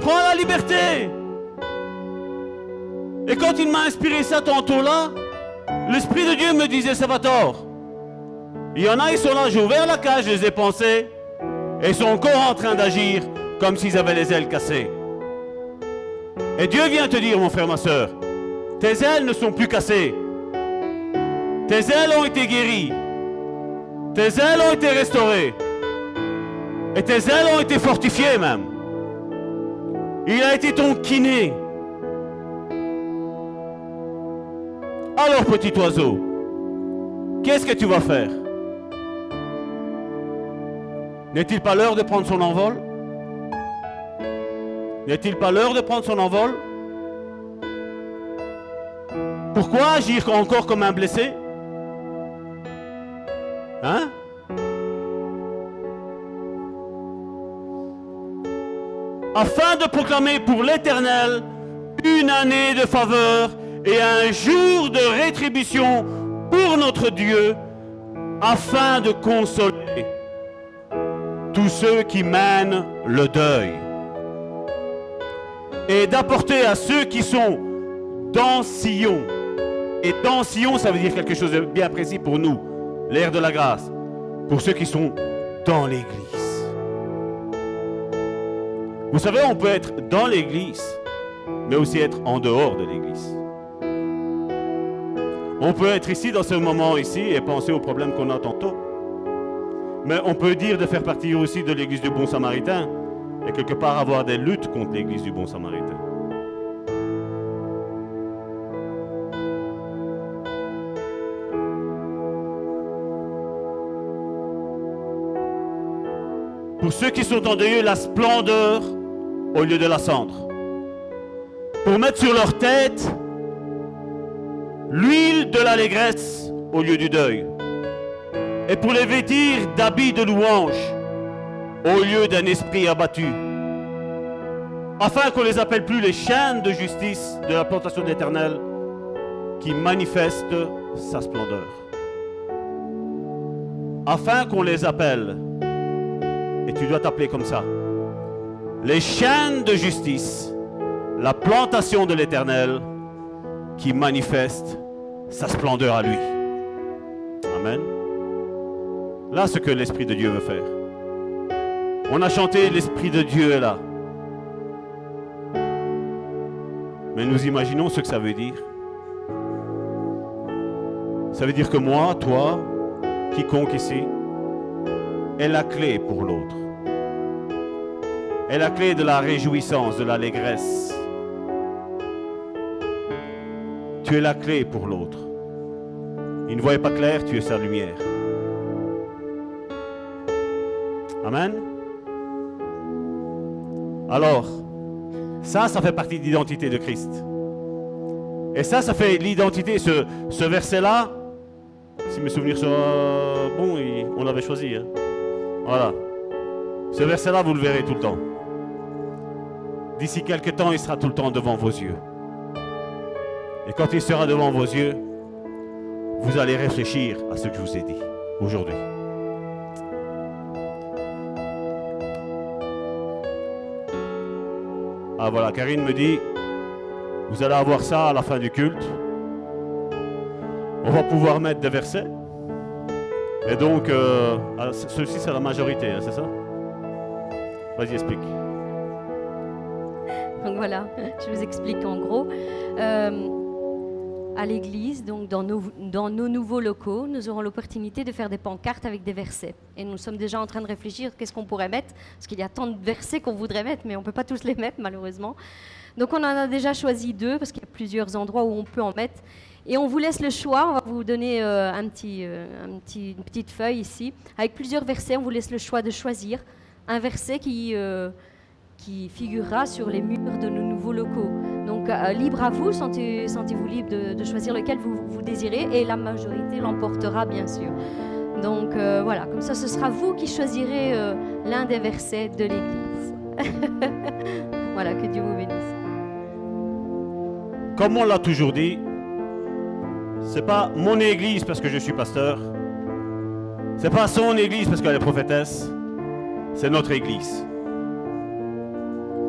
Prends la liberté. Et quand il m'a inspiré ça tantôt là, l'Esprit de Dieu me disait, Salvatore, il y en a, ils sont là, j'ai ouvert la cage, je les ai pensés, et ils sont encore en train d'agir comme s'ils avaient les ailes cassées. Et Dieu vient te dire, mon frère, ma soeur, tes ailes ne sont plus cassées. Tes ailes ont été guéries. Tes ailes ont été restaurées. Et tes ailes ont été fortifiées même. Il a été ton kiné. Alors, petit oiseau, qu'est-ce que tu vas faire? N'est-il pas l'heure de prendre son envol? N'est-il pas l'heure de prendre son envol? Pourquoi agir encore comme un blessé? Hein? Afin de proclamer pour l'Éternel une année de faveur et un jour de rétribution pour notre Dieu, afin de consoler tous ceux qui mènent le deuil et d'apporter à ceux qui sont dans Sion. Et dans Sion, ça veut dire quelque chose de bien précis pour nous, l'ère de la grâce, pour ceux qui sont dans l'Église. Vous savez, on peut être dans l'Église, mais aussi être en dehors de l'Église. On peut être ici dans ce moment ici et penser aux problèmes qu'on a tantôt. Mais on peut dire de faire partie aussi de l'Église du Bon Samaritain et quelque part avoir des luttes contre l'Église du Bon Samaritain. Pour ceux qui sont en deuil, la splendeur au lieu de la cendre. Pour mettre sur leur tête l'huile de l'allégresse au lieu du deuil. Et pour les vêtir d'habits de louange au lieu d'un esprit abattu. Afin qu'on les appelle plus les chaînes de justice de la plantation d'éternel qui manifestent sa splendeur. Afin qu'on les appelle, et tu dois t'appeler comme ça, les chaînes de justice, la plantation de l'éternel qui manifeste sa splendeur à lui. Amen. Là, ce que l'Esprit de Dieu veut faire. On a chanté l'Esprit de Dieu est là. Mais nous imaginons ce que ça veut dire. Ça veut dire que moi, toi, quiconque ici, est la clé pour l'autre. Est la clé de la réjouissance, de l'allégresse. Tu es la clé pour l'autre. Il ne voyait pas clair, tu es sa lumière. Amen. Alors, ça, ça fait partie de l'identité de Christ. Et ça, ça fait l'identité, ce, verset-là, si mes souvenirs sont bons, on l'avait choisi. Hein. Voilà. Ce verset-là, vous le verrez tout le temps. D'ici quelques temps, il sera tout le temps devant vos yeux. Et quand il sera devant vos yeux, vous allez réfléchir à ce que je vous ai dit aujourd'hui. Ah voilà, Karine me dit, vous allez avoir ça à la fin du culte. On va pouvoir mettre des versets. Et donc, euh, ah, ceci c'est la majorité, hein, c'est ça? Vas-y, explique. Donc voilà, je vous explique en gros. Euh, à l'église, donc dans nos, dans nos nouveaux locaux, nous aurons l'opportunité de faire des pancartes avec des versets. Et nous sommes déjà en train de réfléchir qu'est-ce qu'on pourrait mettre, parce qu'il y a tant de versets qu'on voudrait mettre, mais on ne peut pas tous les mettre malheureusement. Donc on en a déjà choisi deux, parce qu'il y a plusieurs endroits où on peut en mettre. Et on vous laisse le choix, on va vous donner euh, euh, une petite feuille ici, avec plusieurs versets, on vous laisse le choix de choisir un verset qui, euh, qui figurera sur les murs de nos nouveaux locaux. Donc libre à vous, sentez- sentez-vous libre de, choisir lequel vous, vous désirez et la majorité l'emportera bien sûr. Donc voilà, comme ça ce sera vous qui choisirez l'un des versets de l'Église. voilà, que Dieu vous bénisse. Comme on l'a toujours dit, c'est pas mon église parce que je suis pasteur. C'est pas son église parce qu'elle est prophétesse. C'est notre église.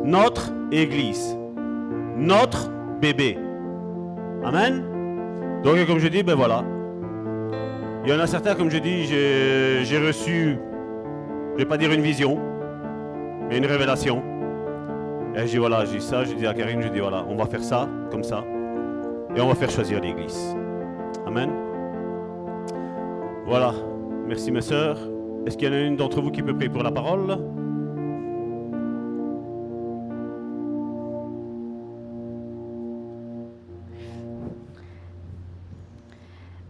Notre église. Notre bébé. Amen. Donc, comme je dis, ben voilà. Il y en a certains, comme je dis, j'ai j'ai reçu, je vais pas dire une vision, mais une révélation. Et dis voilà, dis ça, je dis à Karine, je dis voilà, on va faire ça, comme ça, et on va faire choisir l'église. Amen. Voilà, merci mes sœurs. Est-ce qu'il y en a une d'entre vous qui peut prier pour la parole?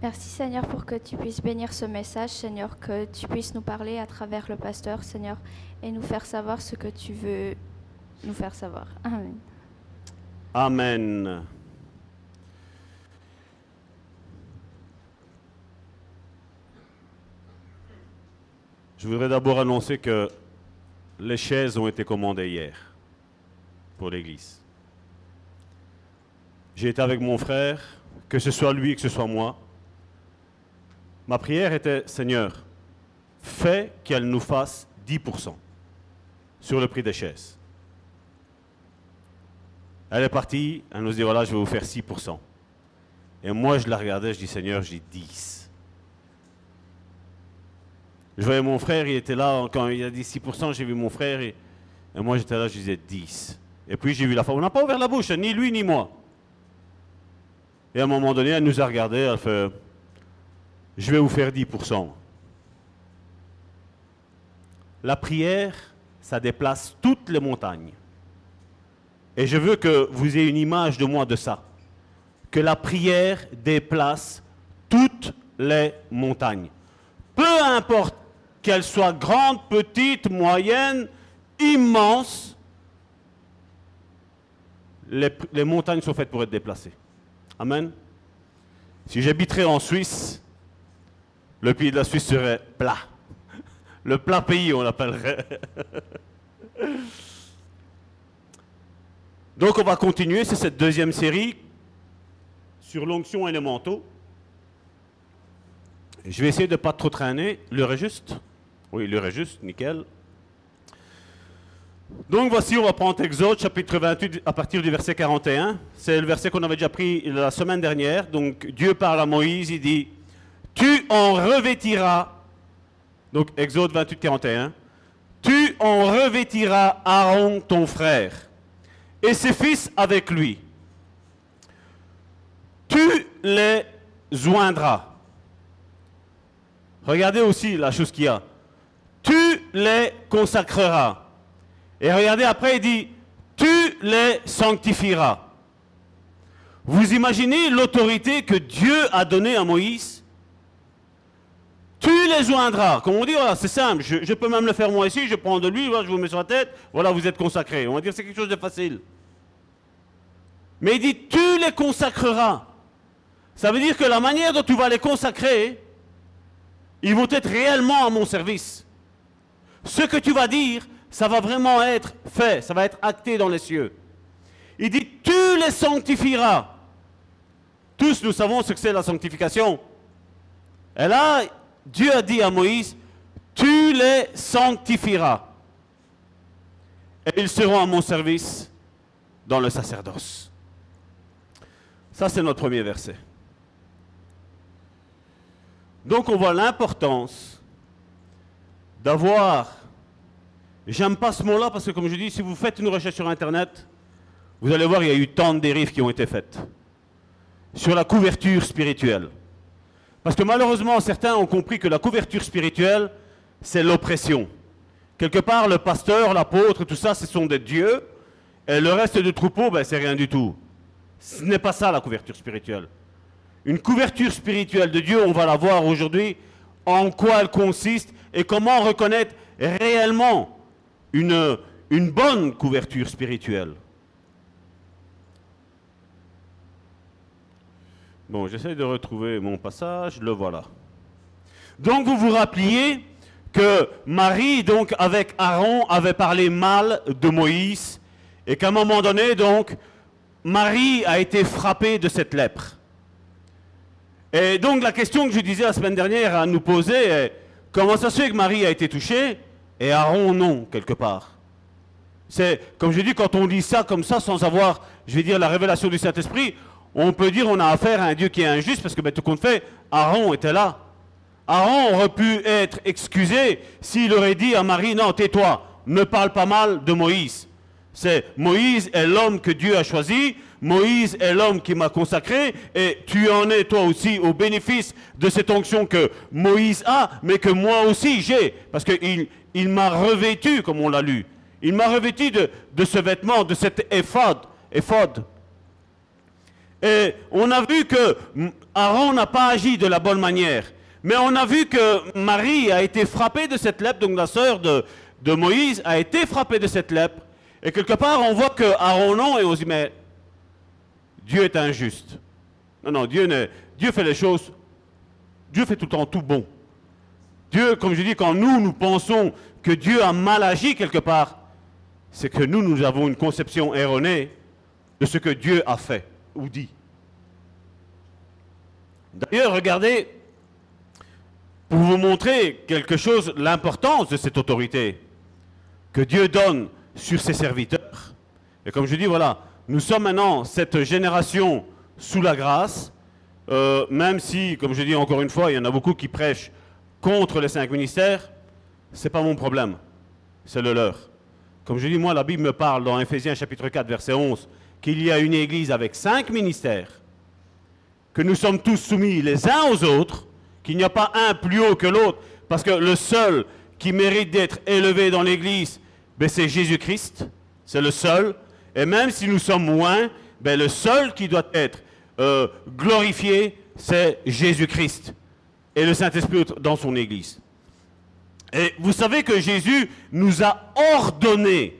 Merci Seigneur pour que tu puisses bénir ce message, Seigneur, que tu puisses nous parler à travers le pasteur, Seigneur, et nous faire savoir ce que tu veux nous faire savoir. Amen. Amen. Je voudrais d'abord annoncer que les chaises ont été commandées hier pour l'église. J'ai été avec mon frère, que ce soit lui, que ce soit moi. Ma prière était, Seigneur, fais qu'elle nous fasse 10% sur le prix des chaises. Elle est partie, elle nous dit voilà, je vais vous faire 6%. Et moi, je la regardais, je dis Seigneur, j'ai 10. Je voyais mon frère, il était là, quand il a dit 6%, j'ai vu mon frère, et, moi j'étais là, je disais 10. Et puis j'ai vu la femme, on n'a pas ouvert la bouche, ni lui ni moi. Et à un moment donné, elle nous a regardé, elle fait Je vais vous faire 10%. La prière, ça déplace toutes les montagnes. Et je veux que vous ayez une image de moi de ça. Que la prière déplace toutes les montagnes. Peu importe qu'elles soient grandes, petites, moyennes, immenses, les, les montagnes sont faites pour être déplacées. Amen. Si j'habiterais en Suisse, le pays de la Suisse serait plat. Le plat pays, on l'appellerait. Donc on va continuer, c'est cette deuxième série sur l'onction et les manteaux. Je vais essayer de ne pas trop traîner. L'heure est juste? Oui, est juste, nickel. Donc voici, on va prendre Exode chapitre 28 à partir du verset 41. C'est le verset qu'on avait déjà pris la semaine dernière. Donc Dieu parle à Moïse, il dit, tu en revêtiras, donc Exode 28, 41, tu en revêtiras Aaron ton frère et ses fils avec lui. Tu les joindras. Regardez aussi la chose qu'il y a. Les consacreras. Et regardez après, il dit, tu les sanctifieras. Vous imaginez l'autorité que Dieu a donnée à Moïse? Tu les joindras. Comme on dit, c'est simple. Je, peux même le faire moi ici. Je prends de voilà, je vous mets sur la tête. Voilà, vous êtes consacrés. On va dire c'est quelque chose de facile. Mais il dit, tu les consacreras. Ça veut dire que la manière dont tu vas les consacrer, ils vont être réellement à mon service. Ce que tu vas dire, ça va vraiment être fait, ça va être acté dans les cieux. Il dit, tu les sanctifieras. Tous nous savons ce que c'est la sanctification. Et là, Dieu a dit à Moïse, tu les sanctifieras. Et ils seront à mon service dans le sacerdoce. Ça, c'est notre premier verset. Donc on voit l'importance d'avoir, j'aime pas ce mot-là parce que comme je dis, si vous faites une recherche sur Internet, vous allez voir, il y a eu tant de dérives qui ont été faites sur la couverture spirituelle. Parce que malheureusement, certains ont compris que la couverture spirituelle, c'est l'oppression. Quelque part, le pasteur, l'apôtre, tout ça, ce sont des dieux, et le reste du troupeau, ben, c'est rien du tout. Ce n'est pas ça la couverture spirituelle. Une couverture spirituelle de Dieu, on va la voir aujourd'hui, en quoi elle consiste et comment reconnaître réellement une, une bonne couverture spirituelle? Bon, j'essaie de retrouver mon passage, le voilà. Donc vous vous rappeliez que Marie, donc avec Aaron, avait parlé mal de Moïse, et qu'à un moment donné, donc, Marie a été frappée de cette lèpre. Et donc la question que je disais la semaine dernière à nous poser est, comment ça se fait que Marie a été touchée et Aaron non, quelque part? C'est, comme je dis, quand on dit ça comme ça, sans avoir, je vais dire, la révélation du Saint-Esprit, on peut dire on a affaire à un Dieu qui est injuste, parce que ben, tout compte fait, Aaron était là. Aaron aurait pu être excusé s'il aurait dit à Marie, non, tais-toi, ne parle pas mal de Moïse. C'est Moïse est l'homme que Dieu a choisi, Moïse est l'homme qui m'a consacré, et tu en es toi aussi au bénéfice de cette onction que Moïse a, mais que moi aussi j'ai, parce qu'il il, m'a revêtu, comme on l'a lu. Il m'a revêtu de, ce vêtement, de cet éphod. éphod. Et on a vu que Aaron n'a pas agi de la bonne manière. Mais on a vu que Marie a été frappée de cette lèpre, donc la sœur de, Moïse a été frappée de cette lèpre. Et quelque part, on voit que Aaron non, et on se dit, mais Dieu est injuste. Non, non, Dieu, Dieu fait les choses, Dieu fait tout le temps tout bon. Dieu, comme je dis, quand nous, nous pensons que Dieu a mal agi quelque part, c'est que nous, nous avons une conception erronée de ce que Dieu a fait ou dit. D'ailleurs, regardez, pour vous montrer quelque chose, l'importance de cette autorité que Dieu donne sur ses serviteurs. Et comme je dis, voilà, nous sommes maintenant cette génération sous la grâce, euh, même si, comme je dis encore une fois, il y en a beaucoup qui prêchent contre les cinq ministères, ce n'est pas mon problème, c'est le leur. Comme je dis, moi, la Bible me parle dans Ephésiens chapitre 4, verset 11, qu'il y a une église avec cinq ministères, que nous sommes tous soumis les uns aux autres, qu'il n'y a pas un plus haut que l'autre, parce que le seul qui mérite d'être élevé dans l'Église, ben, c'est Jésus-Christ, c'est le seul. Et même si nous sommes moins, ben, le seul qui doit être euh, glorifié, c'est Jésus-Christ et le Saint-Esprit dans son Église. Et vous savez que Jésus nous a ordonné,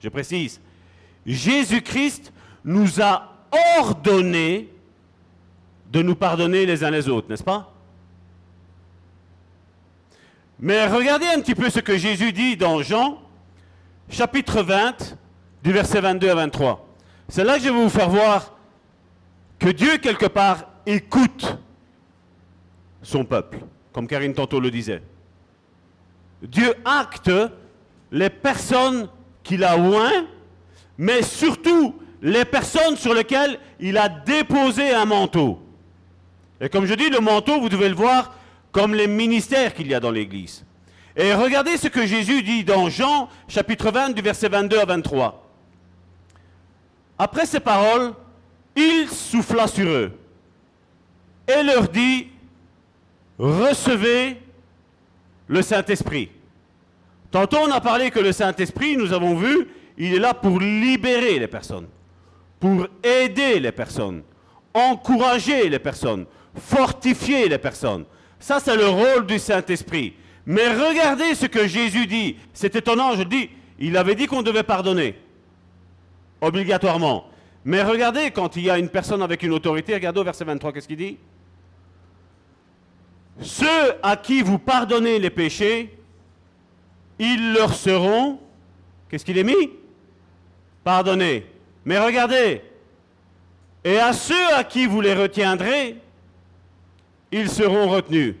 je précise, Jésus-Christ nous a ordonné de nous pardonner les uns les autres, n'est-ce pas? Mais regardez un petit peu ce que Jésus dit dans Jean, chapitre 20, du verset 22 à 23. C'est là que je vais vous faire voir que Dieu, quelque part, écoute son peuple, comme Karine tantôt le disait. Dieu acte les personnes qu'il a loin, mais surtout les personnes sur lesquelles il a déposé un manteau. Et comme je dis, le manteau, vous devez le voir comme les ministères qu'il y a dans l'Église. Et regardez ce que Jésus dit dans Jean chapitre 20 du verset 22 à 23. Après ces paroles, il souffla sur eux et leur dit, recevez le Saint-Esprit. Tantôt on a parlé que le Saint-Esprit, nous avons vu, il est là pour libérer les personnes, pour aider les personnes, encourager les personnes, fortifier les personnes. Ça, c'est le rôle du Saint-Esprit. Mais regardez ce que Jésus dit. C'est étonnant, je dis, il avait dit qu'on devait pardonner, obligatoirement. Mais regardez, quand il y a une personne avec une autorité, regardez au verset 23, qu'est-ce qu'il dit? Ceux à qui vous pardonnez les péchés, ils leur seront, qu'est-ce qu'il est mis? Pardonnés. Mais regardez, et à ceux à qui vous les retiendrez, ils seront retenus.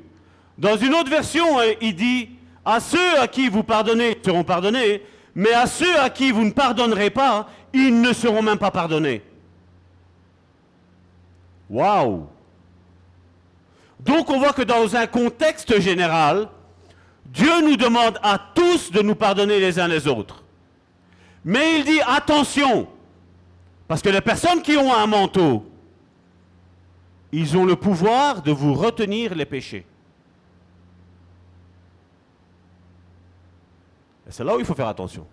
Dans une autre version, il dit, à ceux à qui vous pardonnez seront pardonnés, mais à ceux à qui vous ne pardonnerez pas, ils ne seront même pas pardonnés. Waouh Donc on voit que dans un contexte général, Dieu nous demande à tous de nous pardonner les uns les autres. Mais il dit attention, parce que les personnes qui ont un manteau, ils ont le pouvoir de vous retenir les péchés. C'est là où il faut faire attention.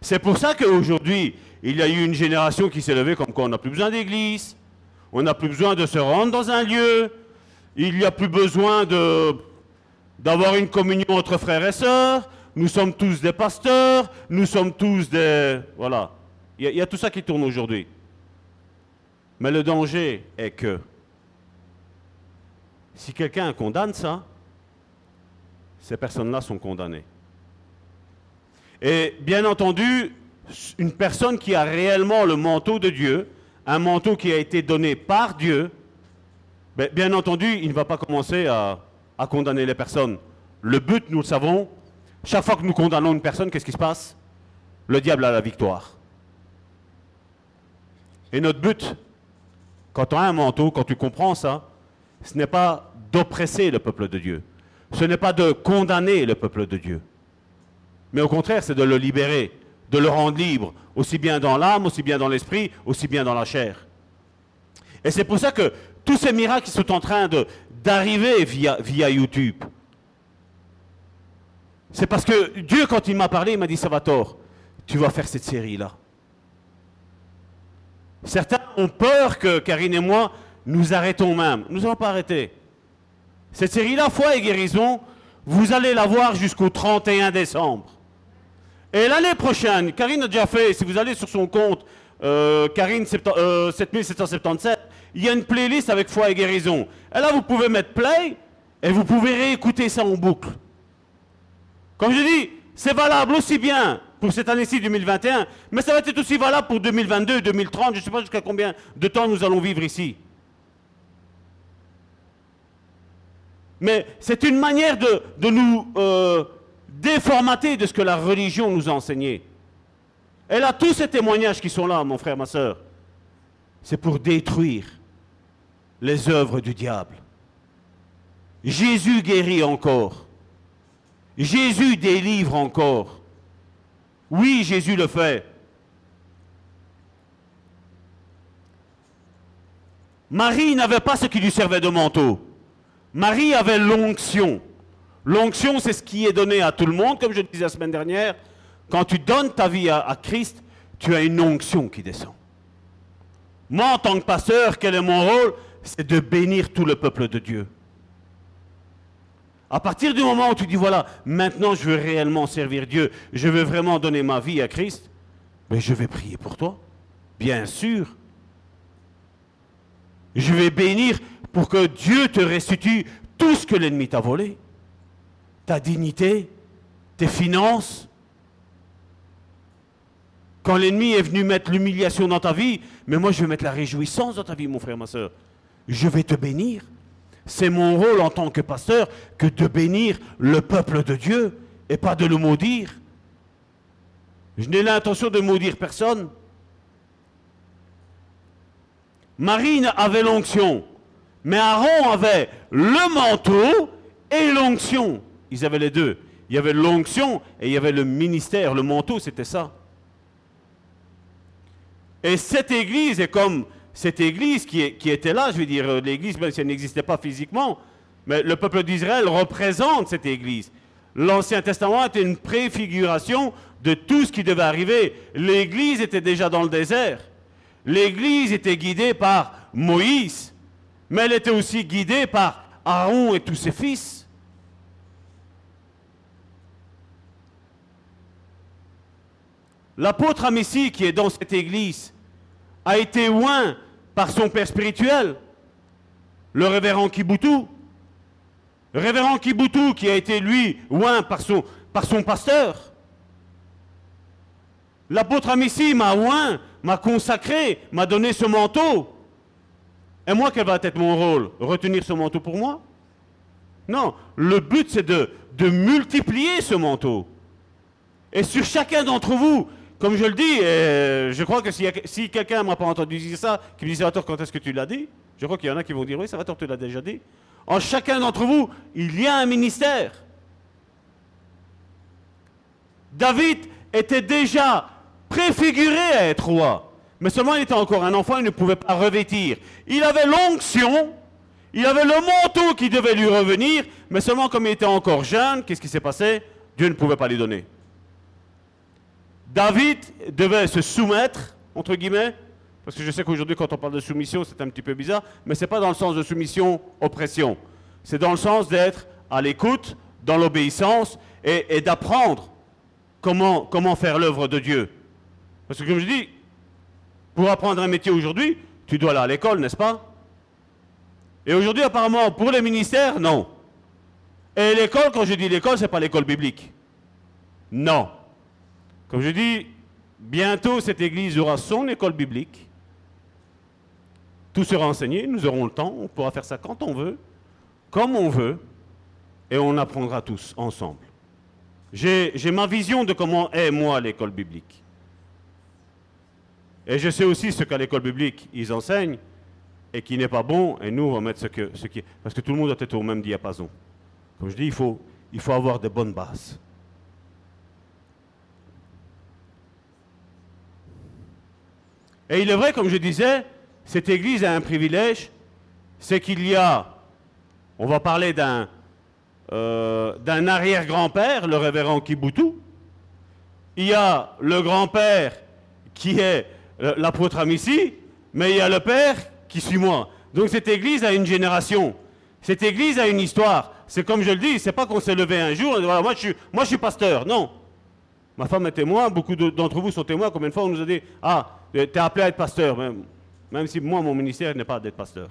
C'est pour ça qu'aujourd'hui, il y a eu une génération qui s'est levée comme quoi on n'a plus besoin d'église, on n'a plus besoin de se rendre dans un lieu, il n'y a plus besoin d'avoir une communion entre frères et sœurs, nous sommes tous des pasteurs, nous sommes tous des... Voilà. Il y, a, il y a tout ça qui tourne aujourd'hui. Mais le danger est que si quelqu'un condamne ça, ces personnes-là sont condamnées. Et bien entendu, une personne qui a réellement le manteau de Dieu, un manteau qui a été donné par Dieu, ben, bien entendu, il ne va pas commencer à, condamner les personnes. Le but, nous le savons, chaque fois que nous condamnons une personne, qu'est-ce qui se passe? Le diable a la victoire. Et notre but, quand tu as un manteau, quand tu comprends ça, ce n'est pas d'oppresser le peuple de Dieu. Ce n'est pas de condamner le peuple de Dieu. Mais au contraire, c'est de le libérer, de le rendre libre, aussi bien dans l'âme, aussi bien dans l'esprit, aussi bien dans la chair. Et c'est pour ça que tous ces miracles sont en train d'arriver via, via YouTube, c'est parce que Dieu, quand il m'a parlé, il m'a dit, Salvatore, tu vas faire cette série-là. Certains ont peur que Karine et moi, nous arrêtons même. Nous n'allons pas arrêter. Cette série-là, Foi et guérison, vous allez la voir jusqu'au 31 décembre. Et l'année prochaine, Karine a déjà fait, si vous allez sur son compte, euh, Karine 70 euh, 7777, il y a une playlist avec Foi et guérison. Et là, vous pouvez mettre play et vous pouvez réécouter ça en boucle. Comme je dis, c'est valable aussi bien pour cette année-ci 2021, mais ça va être aussi valable pour 2022, 2030, je ne sais pas jusqu'à combien de temps nous allons vivre ici. Mais c'est une manière de, de nous euh, déformater de ce que la religion nous a enseigné. Et là, tous ces témoignages qui sont là, mon frère, ma soeur, c'est pour détruire les œuvres du diable. Jésus guérit encore. Jésus délivre encore. Oui, Jésus le fait. Marie n'avait pas ce qui lui servait de manteau. Marie avait l'onction. L'onction, c'est ce qui est donné à tout le monde, comme je le disais la semaine dernière. Quand tu donnes ta vie à, Christ, tu as une onction qui descend. Moi, en tant que pasteur, quel est mon rôle? C'est de bénir tout le peuple de Dieu. À partir du moment où tu dis, voilà, maintenant je veux réellement servir Dieu, je veux vraiment donner ma vie à Christ, mais je vais prier pour toi, bien sûr. Je vais bénir pour que Dieu te restitue tout ce que l'ennemi t'a volé. Ta dignité, tes finances. Quand l'ennemi est venu mettre l'humiliation dans ta vie, mais moi je vais mettre la réjouissance dans ta vie, mon frère, ma soeur. Je vais te bénir. C'est mon rôle en tant que pasteur que de bénir le peuple de Dieu et pas de le maudire. Je n'ai l'intention de maudire personne. Marine avait l'onction, mais Aaron avait le manteau et l'onction. Ils avaient les deux. Il y avait l'onction et il y avait le ministère. Le manteau, c'était ça. Et cette église est comme cette église qui, était là, je veux dire, euh, l'église, même si elle n'existait pas physiquement, mais le peuple d'Israël représente cette église. L'Ancien Testament était une préfiguration de tout ce qui devait arriver. L'église était déjà dans le désert. L'église était guidée par Moïse, mais elle était aussi guidée par Aaron et tous ses fils. L'apôtre Amissi qui est dans cette église a été oint par son père spirituel, le révérend Kibutu. Le révérend Kibutu qui a été lui oint par son, pasteur. L'apôtre Amissi m'a oint, m'a consacré, m'a donné ce manteau. Et moi, quel va être mon rôle? Retenir ce manteau pour moi? Non, le but c'est de multiplier ce manteau. Et sur chacun d'entre vous, comme je le dis, euh, je crois que si, si quelqu'un m'a pas entendu dire ça, qui me dit Salvatore, quand est-ce que tu l'as dit? Je crois qu'il y en a qui vont dire Oui, Salvatore, tu l'as déjà dit. En chacun d'entre vous, il y a un ministère. David était déjà préfiguré à être roi. Mais seulement il était encore un enfant, il ne pouvait pas revêtir. Il avait l'onction, il avait le manteau qui devait lui revenir, mais seulement comme il était encore jeune, qu'est-ce qui s'est passé? Dieu ne pouvait pas lui donner. David devait se soumettre, entre guillemets, parce que je sais qu'aujourd'hui, quand on parle de soumission, c'est un petit peu bizarre, mais ce n'est pas dans le sens de soumission, oppression. C'est dans le sens d'être à l'écoute, dans l'obéissance, et, d'apprendre comment, comment faire l'œuvre de Dieu. Parce que comme je dis, pour apprendre un métier aujourd'hui, tu dois aller à l'école, n'est-ce pas? Et aujourd'hui, apparemment, pour les ministères, non. Et l'école, quand je dis l'école, ce n'est pas l'école biblique. Non. Comme je dis, bientôt cette église aura son école biblique. Tout sera enseigné, nous aurons le temps, on pourra faire ça quand on veut, comme on veut, et on apprendra tous ensemble. J'ai ma vision de comment est, moi, l'école biblique. Et je sais aussi ce qu'à l'école biblique, ils enseignent, et qui n'est pas bon, et nous, on va mettre ce, que, ce qui est... Parce que tout le monde doit être au même diapason. Comme je dis, il faut, il faut avoir des bonnes bases. Et il est vrai, comme je disais, cette Église a un privilège, c'est qu'il y a, on va parler d'un euh, arrière-grand-père, le révérend Kibutu. Il y a le grand-père qui est euh, l'apôtre Amici, mais il y a le père qui suit moi. Donc cette Église a une génération. Cette Église a une histoire. C'est comme je le dis, c'est pas qu'on s'est levé un jour, voilà, moi, je suis, moi je suis pasteur. Non. Ma femme est témoin, beaucoup d'entre vous sont témoins. Combien de fois on nous a dit Ah, tu es appelé à être pasteur, même, même si moi, mon ministère n'est pas d'être pasteur.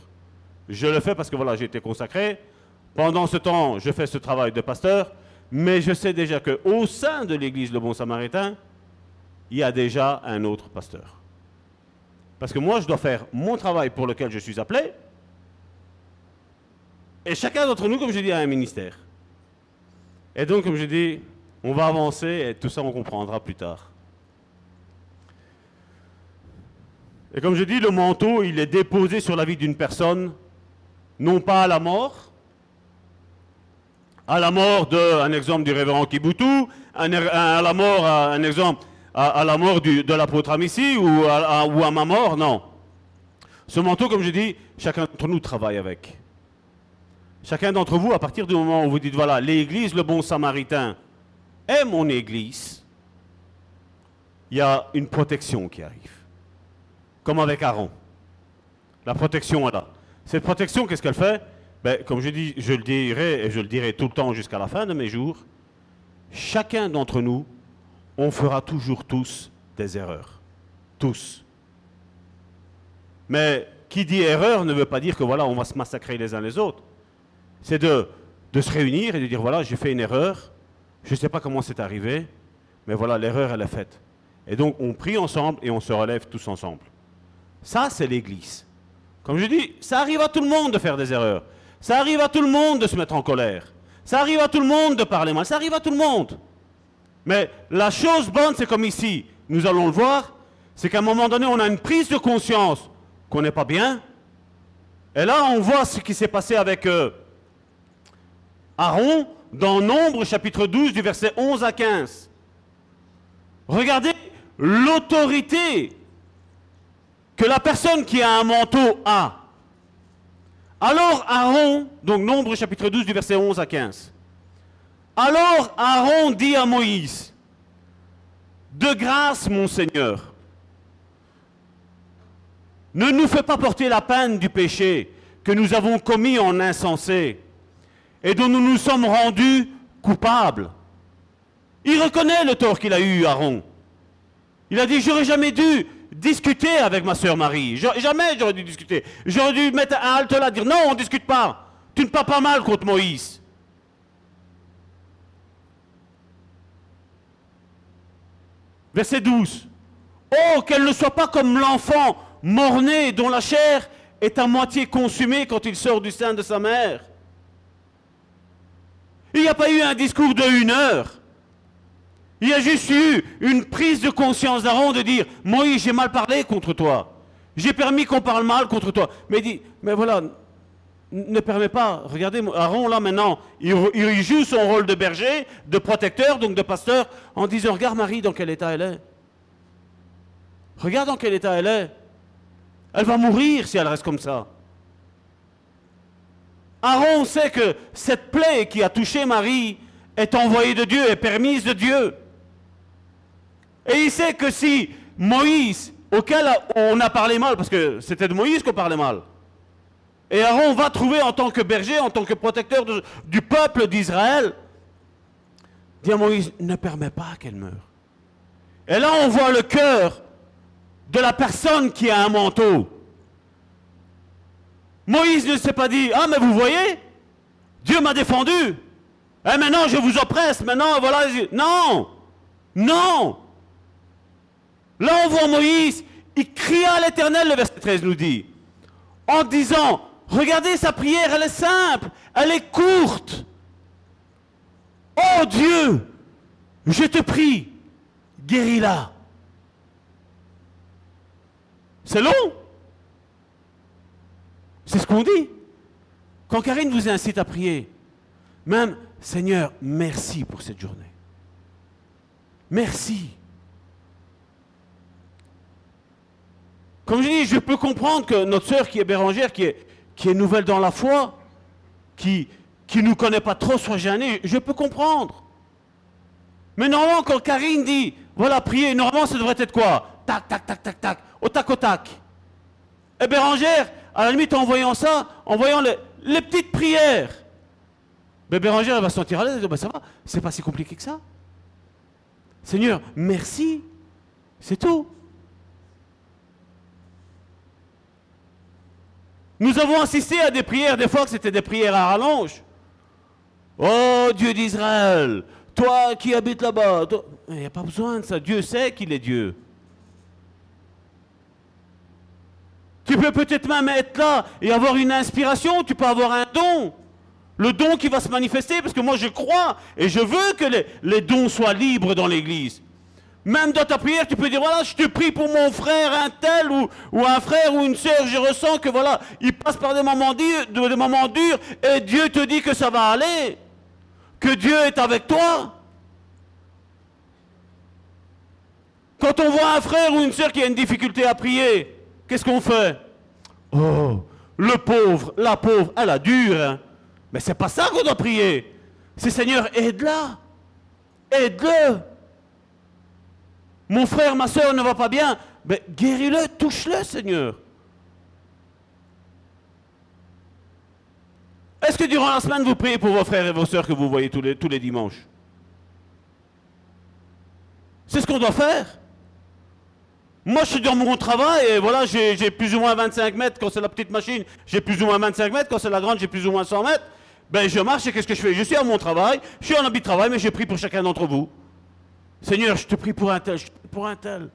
Je le fais parce que voilà, j'ai été consacré. Pendant ce temps, je fais ce travail de pasteur, mais je sais déjà qu'au sein de l'Église Le Bon Samaritain, il y a déjà un autre pasteur. Parce que moi, je dois faire mon travail pour lequel je suis appelé, et chacun d'entre nous, comme je dis, a un ministère. Et donc, comme je dis, on va avancer et tout ça, on comprendra plus tard. Et comme je dis, le manteau, il est déposé sur la vie d'une personne, non pas à la mort, à la mort de, un exemple du révérend Kibutu, à la mort, un exemple, à, la mort de l'apôtre Amici ou ou à ma mort, non. Ce manteau, comme je dis, chacun d'entre nous travaille avec. Chacun d'entre vous, à partir du moment où vous dites, voilà, l'Église, le bon samaritain, est mon Église, il y a une protection qui arrive. Comme avec Aaron. La protection est là. Cette protection, qu'est-ce qu'elle fait? Ben, Comme je, dis, je le dirai, et je le dirai tout le temps jusqu'à la fin de mes jours, chacun d'entre nous, on fera toujours tous des erreurs. Tous. Mais qui dit erreur ne veut pas dire que voilà, on va se massacrer les uns les autres. C'est de, de se réunir et de dire voilà, j'ai fait une erreur, je ne sais pas comment c'est arrivé, mais voilà, l'erreur, elle est faite. Et donc, on prie ensemble et on se relève tous ensemble. Ça, c'est l'Église. Comme je dis, ça arrive à tout le monde de faire des erreurs. Ça arrive à tout le monde de se mettre en colère. Ça arrive à tout le monde de parler mal. Ça arrive à tout le monde. Mais la chose bonne, c'est comme ici, nous allons le voir, c'est qu'à un moment donné, on a une prise de conscience qu'on n'est pas bien. Et là, on voit ce qui s'est passé avec euh, Aaron dans Nombre chapitre 12 du verset 11 à 15. Regardez l'autorité que la personne qui a un manteau a. Alors Aaron, donc Nombre chapitre 12 du verset 11 à 15. Alors Aaron dit à Moïse, De grâce mon Seigneur, ne nous fais pas porter la peine du péché que nous avons commis en insensé et dont nous nous sommes rendus coupables. Il reconnaît le tort qu'il a eu, Aaron. Il a dit, j'aurais jamais dû discuter avec ma sœur Marie. Jamais j'aurais dû discuter. J'aurais dû mettre un halte là, dire, non, on ne discute pas. Tu ne parles pas mal contre Moïse. Verset 12. Oh, qu'elle ne soit pas comme l'enfant mort-né dont la chair est à moitié consumée quand il sort du sein de sa mère. Il n'y a pas eu un discours de une heure. Il y a juste eu une prise de conscience d'Aaron de dire, Moïse, j'ai mal parlé contre toi. J'ai permis qu'on parle mal contre toi. Mais il dit, mais voilà, ne permet pas. Regardez, Aaron, là, maintenant, il, il, joue son rôle de berger, de protecteur, donc de pasteur, en disant, regarde Marie dans quel état elle est. Regarde dans quel état elle est. Elle va mourir si elle reste comme ça. Aaron sait que cette plaie qui a touché Marie est envoyée de Dieu, est permise de Dieu. Et il sait que si Moïse, auquel on a parlé mal, parce que c'était de Moïse qu'on parlait mal, et Aaron va trouver en tant que berger, en tant que protecteur du peuple d'Israël, dit à Moïse, ne permet pas qu'elle meure. Et là, on voit le cœur de la personne qui a un manteau. Moïse ne s'est pas dit, ah mais vous voyez, Dieu m'a défendu. Et eh, maintenant je vous oppresse, maintenant voilà. Non, non. Là on voit Moïse, il cria à l'éternel, le verset 13 nous dit, en disant, regardez sa prière, elle est simple, elle est courte. Oh Dieu, je te prie, guéris-la. C'est long. C'est ce qu'on dit. Quand Karine vous incite à prier, même Seigneur, merci pour cette journée. Merci. Comme je dis, je peux comprendre que notre sœur qui est Bérangère, qui est, qui est nouvelle dans la foi, qui ne nous connaît pas trop, soit gênée, je peux comprendre. Mais normalement, quand Karine dit, voilà, prier, normalement, ça devrait être quoi? Tac, tac, tac, tac, tac, au tac, au tac. Et Bérangère, à la limite, en voyant ça, en voyant les, petites prières, mais Bérangère, elle va se sentir à l'aise. Ben, ça va, c'est pas si compliqué que ça. Seigneur, merci. C'est tout. Nous avons assisté à des prières, des fois que c'était des prières à rallonge. Oh Dieu d'Israël, toi qui habites là-bas, il n'y a pas besoin de ça. Dieu sait qu'il est Dieu. Tu peux peut-être même être là et avoir une inspiration, tu peux avoir un don. Le don qui va se manifester, parce que moi je crois et je veux que les, dons soient libres dans l'Église. Même dans ta prière, tu peux dire, voilà, je te prie pour mon frère, un tel, ou, un frère ou une sœur, je ressens que voilà, il passe par des moments, durs, et Dieu te dit que ça va aller, que Dieu est avec toi. Quand on voit un frère ou une sœur qui a une difficulté à prier, Qu'est-ce qu'on fait? Oh, le pauvre, la pauvre, elle a dur. Hein. Mais c'est pas ça qu'on doit prier. C'est Seigneur, aide-la. Aide-le. Mon frère, ma soeur ne va pas bien. Guéris-le, touche-le, Seigneur. Est-ce que durant la semaine, vous priez pour vos frères et vos sœurs que vous voyez tous les, tous les dimanches? C'est ce qu'on doit faire. Moi, je suis dans mon travail et voilà, j'ai plus ou moins 25 mètres quand c'est la petite machine, j'ai plus ou moins 25 mètres, quand c'est la grande, j'ai plus ou moins 100 mètres. Ben, je marche et qu'est-ce que je fais? Je suis à mon travail, je suis en habit de travail, mais j'ai pris pour chacun d'entre vous. Seigneur, je te prie pour un tel, pour un tel.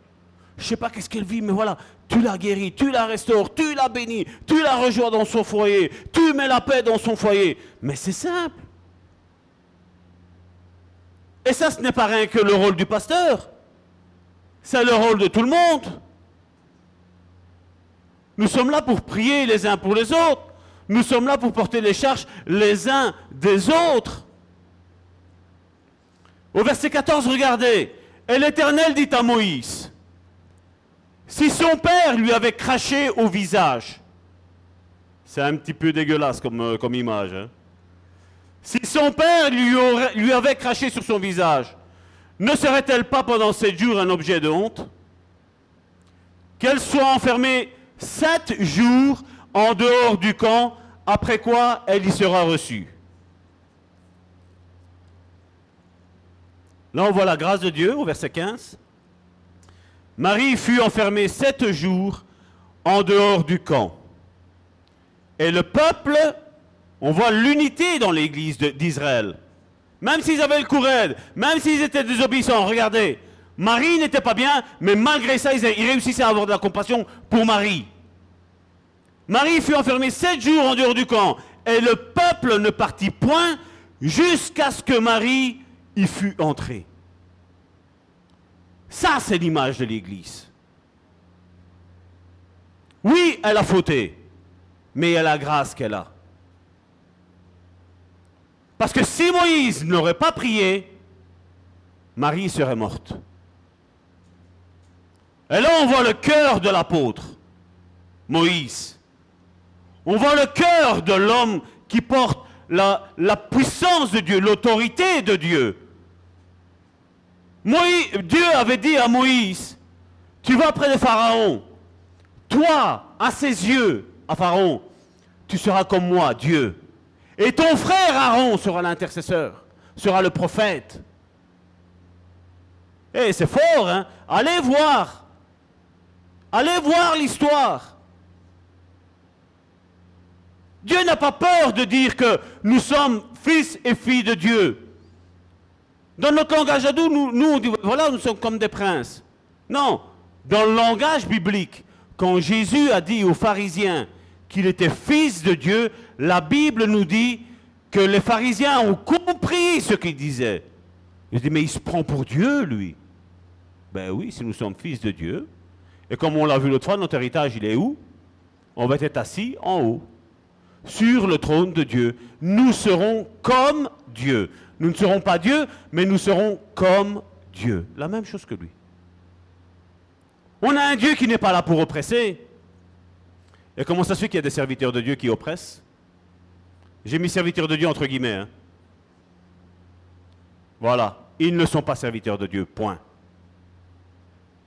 Je sais pas qu'est-ce qu'elle vit, mais voilà, tu la guéris, tu la restaures, tu la bénis, tu la rejoins dans son foyer, tu mets la paix dans son foyer. Mais c'est simple. Et ça, ce n'est pas rien que le rôle du pasteur. C'est le rôle de tout le monde. Nous sommes là pour prier les uns pour les autres. Nous sommes là pour porter les charges les uns des autres. Au verset 14, regardez. Et l'Éternel dit à Moïse, si son père lui avait craché au visage, c'est un petit peu dégueulasse comme, euh, image, hein. si son père lui, lui avait craché sur son visage, ne serait-elle pas pendant sept jours un objet de honte? Qu'elle soit enfermée sept jours en dehors du camp, après quoi elle y sera reçue. Là, on voit la grâce de Dieu au verset 15. Marie fut enfermée sept jours en dehors du camp. Et le peuple, on voit l'unité dans l'église d'Israël. Même s'ils avaient le courage, même s'ils étaient désobéissants, regardez, Marie n'était pas bien, mais malgré ça, ils, réussissaient à avoir de la compassion pour Marie. Marie fut enfermée sept jours en dehors du camp, et le peuple ne partit point jusqu'à ce que Marie y fût entrée. Ça, c'est l'image de l'Église. Oui, elle a fauté, mais y a la grâce qu'elle a. Parce que si Moïse n'aurait pas prié, Marie serait morte. Et là, on voit le cœur de l'apôtre, Moïse. On voit le cœur de l'homme qui porte la, la puissance de Dieu, l'autorité de Dieu. Dieu avait dit à Moïse, tu vas près de Pharaon. Toi, à ses yeux, à Pharaon, tu seras comme moi, Dieu. Et ton frère Aaron sera l'intercesseur, sera le prophète. Eh, c'est fort, hein Allez voir. Allez voir l'histoire. Dieu n'a pas peur de dire que nous sommes fils et filles de Dieu. Dans notre langage à nous, nous, on dit, voilà, nous sommes comme des princes. Non, dans le langage biblique, quand Jésus a dit aux pharisiens qu'il était fils de Dieu, la Bible nous dit que les pharisiens ont compris ce qu'il disait. Ils disent, mais il se prend pour Dieu, lui. Ben oui, si nous sommes fils de Dieu. Et comme on l'a vu l'autre fois, notre héritage, il est où? On va être assis en haut, sur le trône de Dieu. Nous serons comme Dieu. Nous ne serons pas Dieu, mais nous serons comme Dieu. La même chose que lui. On a un Dieu qui n'est pas là pour oppresser. Et comment ça se fait qu'il y a des serviteurs de Dieu qui oppressent? J'ai mis serviteurs de Dieu entre guillemets. hein. Voilà. Ils ne sont pas serviteurs de Dieu. Point.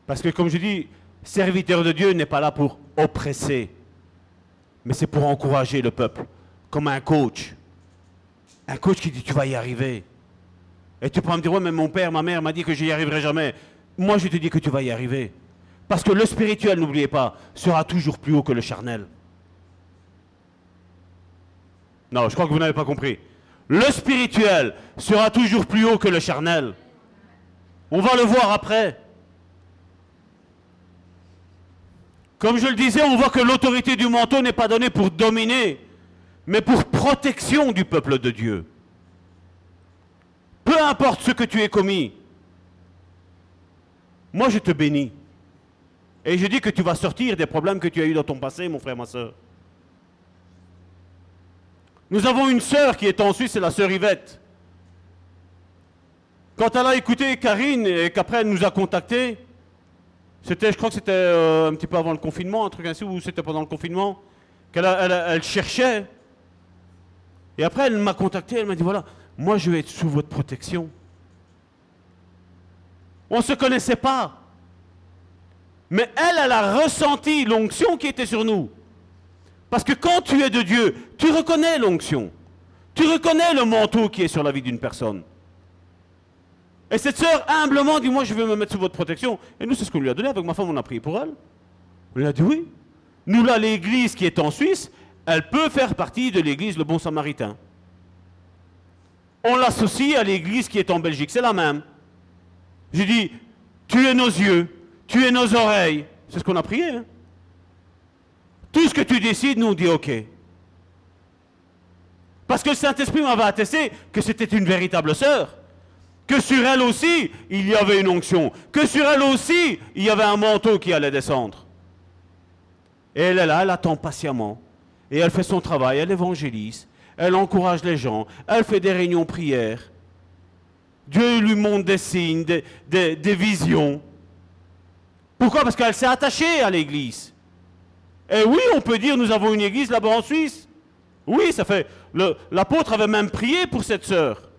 Parce que comme je dis, serviteur de Dieu n'est pas là pour oppresser, mais c'est pour encourager le peuple, comme un coach. Un coach qui dit tu vas y arriver. Et tu peux me dire, ouais, mais mon père, ma mère m'a dit que je n'y arriverai jamais. Moi, je te dis que tu vas y arriver. Parce que le spirituel, n'oubliez pas, sera toujours plus haut que le charnel. Non, je crois que vous n'avez pas compris. Le spirituel sera toujours plus haut que le charnel. On va le voir après. Comme je le disais, on voit que l'autorité du manteau n'est pas donnée pour dominer, mais pour protection du peuple de Dieu. Peu importe ce que tu aies commis, moi je te bénis. Et je dis que tu vas sortir des problèmes que tu as eus dans ton passé, mon frère, ma soeur. Nous avons une sœur qui est en Suisse, c'est la sœur Yvette. Quand elle a écouté Karine et qu'après elle nous a contactés, c'était, je crois que c'était euh, un petit peu avant le confinement, un truc ainsi, ou c'était pendant le confinement, qu'elle cherchait. Et après, elle m'a contacté, elle m'a dit, voilà, moi je vais être sous votre protection. On ne se connaissait pas. Mais elle, elle a ressenti l'onction qui était sur nous. Parce que quand tu es de Dieu, tu reconnais l'onction. Tu reconnais le manteau qui est sur la vie d'une personne. Et cette sœur, humblement, dit Moi, je vais me mettre sous votre protection. Et nous, c'est ce qu'on lui a donné. Avec ma femme, on a prié pour elle. On lui a dit Oui. Nous, là, l'église qui est en Suisse, elle peut faire partie de l'église Le Bon Samaritain. On l'associe à l'église qui est en Belgique. C'est la même. J'ai dit Tu es nos yeux, tu es nos oreilles. C'est ce qu'on a prié. hein. Tout ce que tu décides, nous, on dit OK. Parce que le Saint-Esprit m'avait attesté que c'était une véritable sœur. Que sur elle aussi, il y avait une onction. Que sur elle aussi, il y avait un manteau qui allait descendre. Et elle est là, elle attend patiemment. Et elle fait son travail, elle évangélise. Elle encourage les gens. Elle fait des réunions prières. Dieu lui montre des signes, des, visions. Pourquoi? Parce qu'elle s'est attachée à l'église. Et oui, on peut dire, nous avons une église là-bas en Suisse. Oui, ça fait. L'apôtre avait même prié pour cette sœur.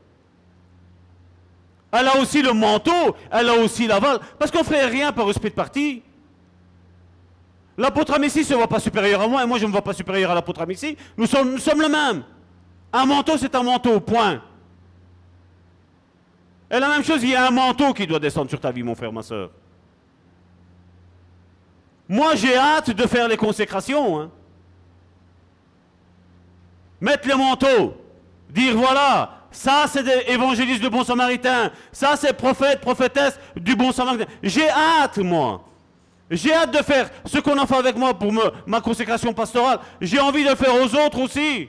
Elle a aussi le manteau, elle a aussi l'aval. Parce qu'on ne fait rien par esprit de parti. L'apôtre Amici ne se voit pas supérieur à moi et moi je ne me vois pas supérieur à l'apôtre Amici. Nous sommes, nous sommes le même. Un manteau, c'est un manteau, point. Et la même chose, il y a un manteau qui doit descendre sur ta vie, mon frère, ma soeur. Moi, j'ai hâte de faire les consécrations. hein. Mettre les manteaux. Dire voilà, ça c'est des évangélistes du bon samaritain. Ça c'est prophète, prophétesse du bon samaritain. J'ai hâte, moi. J'ai hâte de faire ce qu'on a fait avec moi pour ma consécration pastorale. J'ai envie de le faire aux autres aussi.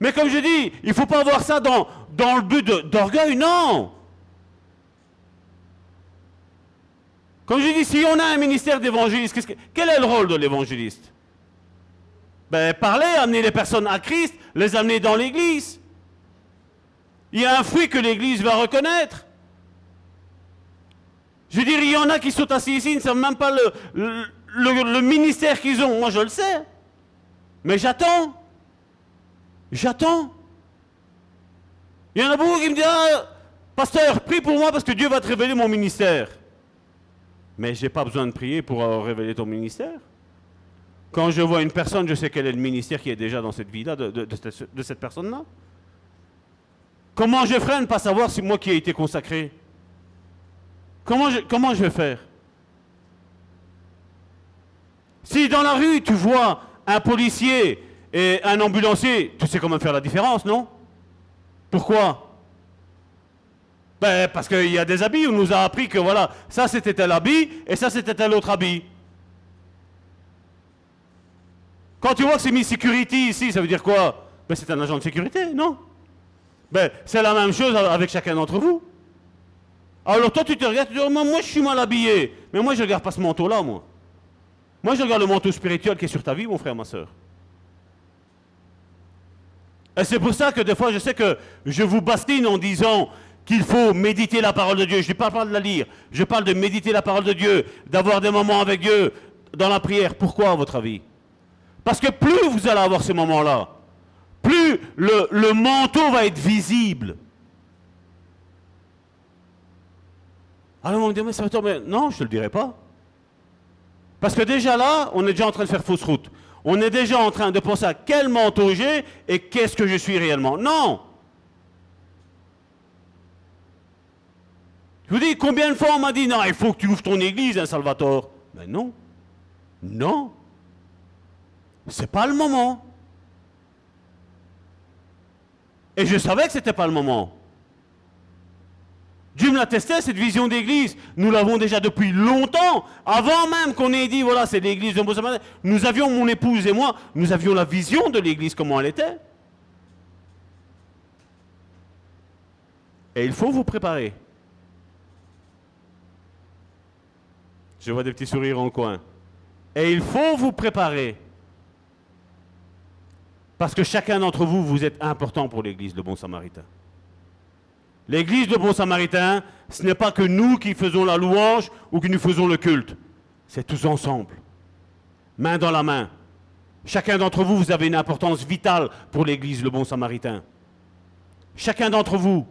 Mais comme je dis, il ne faut pas voir ça dans, dans le but d'orgueil, non. Comme je dis, si on a un ministère d'évangéliste, quel est le rôle de l'évangéliste? Ben, Parler, amener les personnes à Christ, les amener dans l'Église. Il y a un fruit que l'Église va reconnaître. Je veux dire, il y en a qui sont assis ici, ils ne savent même pas le, ministère qu'ils ont. Moi, je le sais. Mais j'attends. J'attends. Il y en a beaucoup qui me disent, ah, pasteur, prie pour moi parce que Dieu va te révéler mon ministère. Mais je n'ai pas besoin de prier pour euh, révéler ton ministère. Quand je vois une personne, je sais quel est le ministère qui est déjà dans cette vie-là, de, cette personne-là. Comment je ferai ne pas savoir si moi qui ai été consacré comment je, vais faire? Si dans la rue, tu vois un policier et un ambulancier, tu sais comment faire la différence, non? Pourquoi? Ben, Parce qu'il y a des habits, on nous a appris que voilà, ça c'était tel habit et ça c'était tel autre habit. Quand tu vois que c'est mis security ici, ça veut dire quoi? Ben, C'est un agent de sécurité, non? Ben, C'est la même chose avec chacun d'entre vous. Alors toi tu te regardes, tu dis, oh, moi je suis mal habillé, mais moi je ne regarde pas ce manteau-là, moi. Moi je regarde le manteau spirituel qui est sur ta vie, mon frère, ma soeur. Et c'est pour ça que des fois, je sais que je vous bastine en disant qu'il faut méditer la parole de Dieu. Je ne parle pas de la lire. Je parle de méditer la parole de Dieu, d'avoir des moments avec Dieu dans la prière. Pourquoi, à votre avis? Parce que plus vous allez avoir ces moments-là, plus le, manteau va être visible. Alors on me dit, mais ça va. Non, je ne te le dirai pas. Parce que déjà là, on est déjà en train de faire fausse route on est déjà en train de penser à quel manteau j'ai et qu'est-ce que je suis réellement. Non Je vous dis, combien de fois on m'a dit, non, il faut que tu ouvres ton église, hein, Salvatore? Mais non. Non. C'est pas le moment. Et je savais que ce n'était pas le moment. Dieu me l'a testé, cette vision d'église. Nous l'avons déjà depuis longtemps. Avant même qu'on ait dit, voilà, c'est l'église de Mozambique. Nous avions, mon épouse et moi, nous avions la vision de l'église, comment elle était. Et il faut vous préparer. Je vois des petits sourires en coin. Et il faut vous préparer. Parce que chacun d'entre vous, vous êtes important pour l'église, le bon samaritain. L'église de Bon Samaritain, ce n'est pas que nous qui faisons la louange ou que nous faisons le culte. C'est tous ensemble, main dans la main. Chacun d'entre vous, vous avez une importance vitale pour l'église, le Bon Samaritain. Chacun d'entre vous.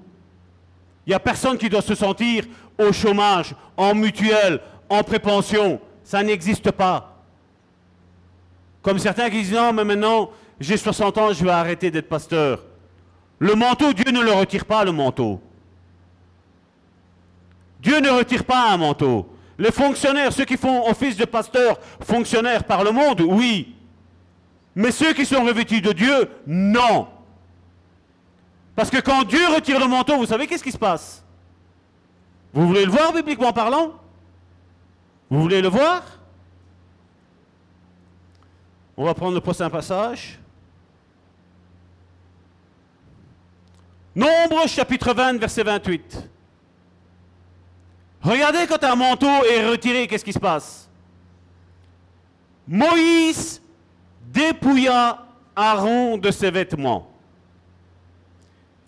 Il n'y a personne qui doit se sentir au chômage, en mutuelle, en prépension. Ça n'existe pas. Comme certains qui disent non, mais maintenant, j'ai 60 ans, je vais arrêter d'être pasteur. Le manteau, Dieu ne le retire pas, le manteau. Dieu ne retire pas un manteau. Les fonctionnaires, ceux qui font office de pasteur, fonctionnaires par le monde, oui. Mais ceux qui sont revêtus de Dieu, non. Parce que quand Dieu retire le manteau, vous savez qu'est-ce qui se passe? Vous voulez le voir bibliquement parlant? Vous voulez le voir? On va prendre le prochain passage. Nombre chapitre 20, verset 28. Regardez quand un manteau est retiré, qu'est-ce qui se passe? Moïse dépouilla Aaron de ses vêtements.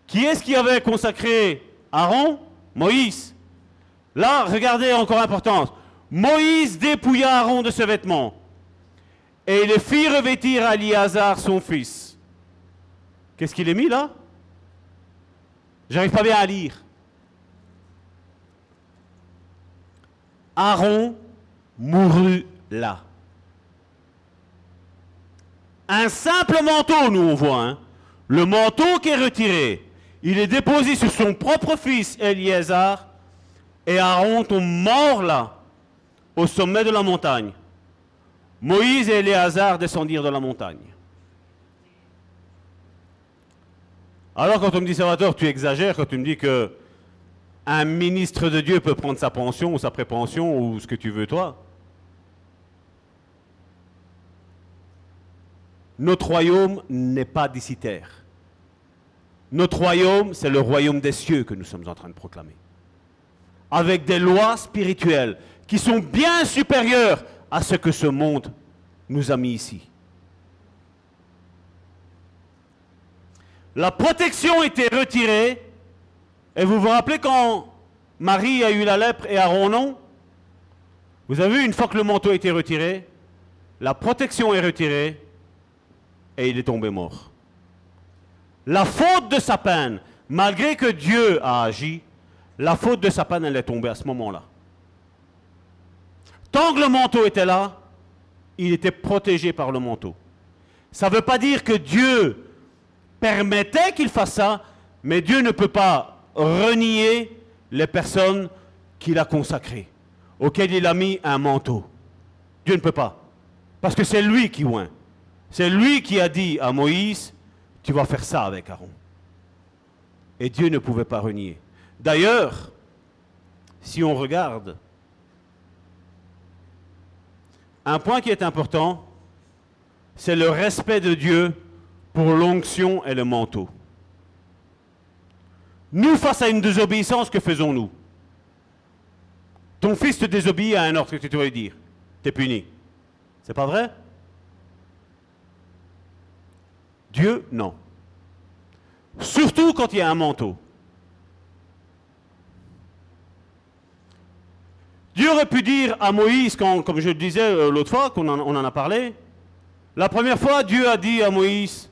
Qui est-ce qui avait consacré Aaron? Moïse. Là, regardez encore importance. Moïse dépouilla Aaron de ses vêtements et il fit revêtir Eliazar son fils. Qu'est-ce qu'il est mis là? J'arrive pas bien à lire. Aaron mourut là. Un simple manteau, nous on voit. Hein. Le manteau qui est retiré, il est déposé sur son propre fils Eliezer, et Aaron tombe mort là, au sommet de la montagne. Moïse et Éléazar descendirent de la montagne. Alors quand on me dit, Salvatore, tu exagères quand tu me dis que un ministre de Dieu peut prendre sa pension ou sa prépension ou ce que tu veux toi. Notre royaume n'est pas d'ici. Notre royaume, c'est le royaume des cieux que nous sommes en train de proclamer. Avec des lois spirituelles qui sont bien supérieurs à ce que ce monde nous a mis ici. La protection était retirée. Et vous vous rappelez quand Marie a eu la lèpre et Aaron non? Vous avez vu, une fois que le manteau a été retiré, la protection est retirée et il est tombé mort. La faute de sa peine, malgré que Dieu a agi, la faute de sa peine, elle est tombée à ce moment-là. Tant que le manteau était là, il était protégé par le manteau. Ça ne veut pas dire que Dieu permettait qu'il fasse ça, mais Dieu ne peut pas renier les personnes qu'il a consacrées, auxquelles il a mis un manteau. Dieu ne peut pas. Parce que c'est lui qui oint. C'est lui qui a dit à Moïse, tu vas faire ça avec Aaron. Et Dieu ne pouvait pas renier. D'ailleurs, si on regarde, un point qui est important, c'est le respect de Dieu pour l'onction et le manteau. Nous, face à une désobéissance, que faisons-nous? Ton fils te désobéit à un ordre que tu dois dire? Tu es puni. C'est pas vrai? Dieu, non. Surtout quand il y a un manteau. Dieu aurait pu dire à Moïse, comme je le disais euh, l'autre fois, qu'on on en a parlé, la première fois, Dieu a dit à Moïse,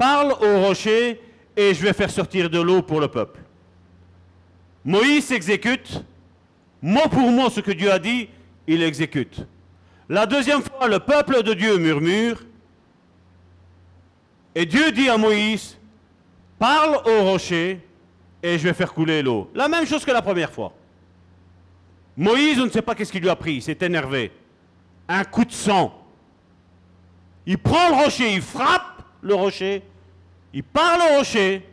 parle au rocher et je vais faire sortir de l'eau pour le peuple. Moïse exécute, mot pour mot ce que Dieu a dit, il exécute. La deuxième fois, le peuple de Dieu murmure, et Dieu dit à Moïse, parle au rocher et je vais faire couler l'eau. La même chose que la première fois. Moïse, on ne sait pas qu'est-ce qu'il lui a pris, il s'est énervé. Un coup de sang. Il prend le rocher, il frappe le rocher, il parle au rocher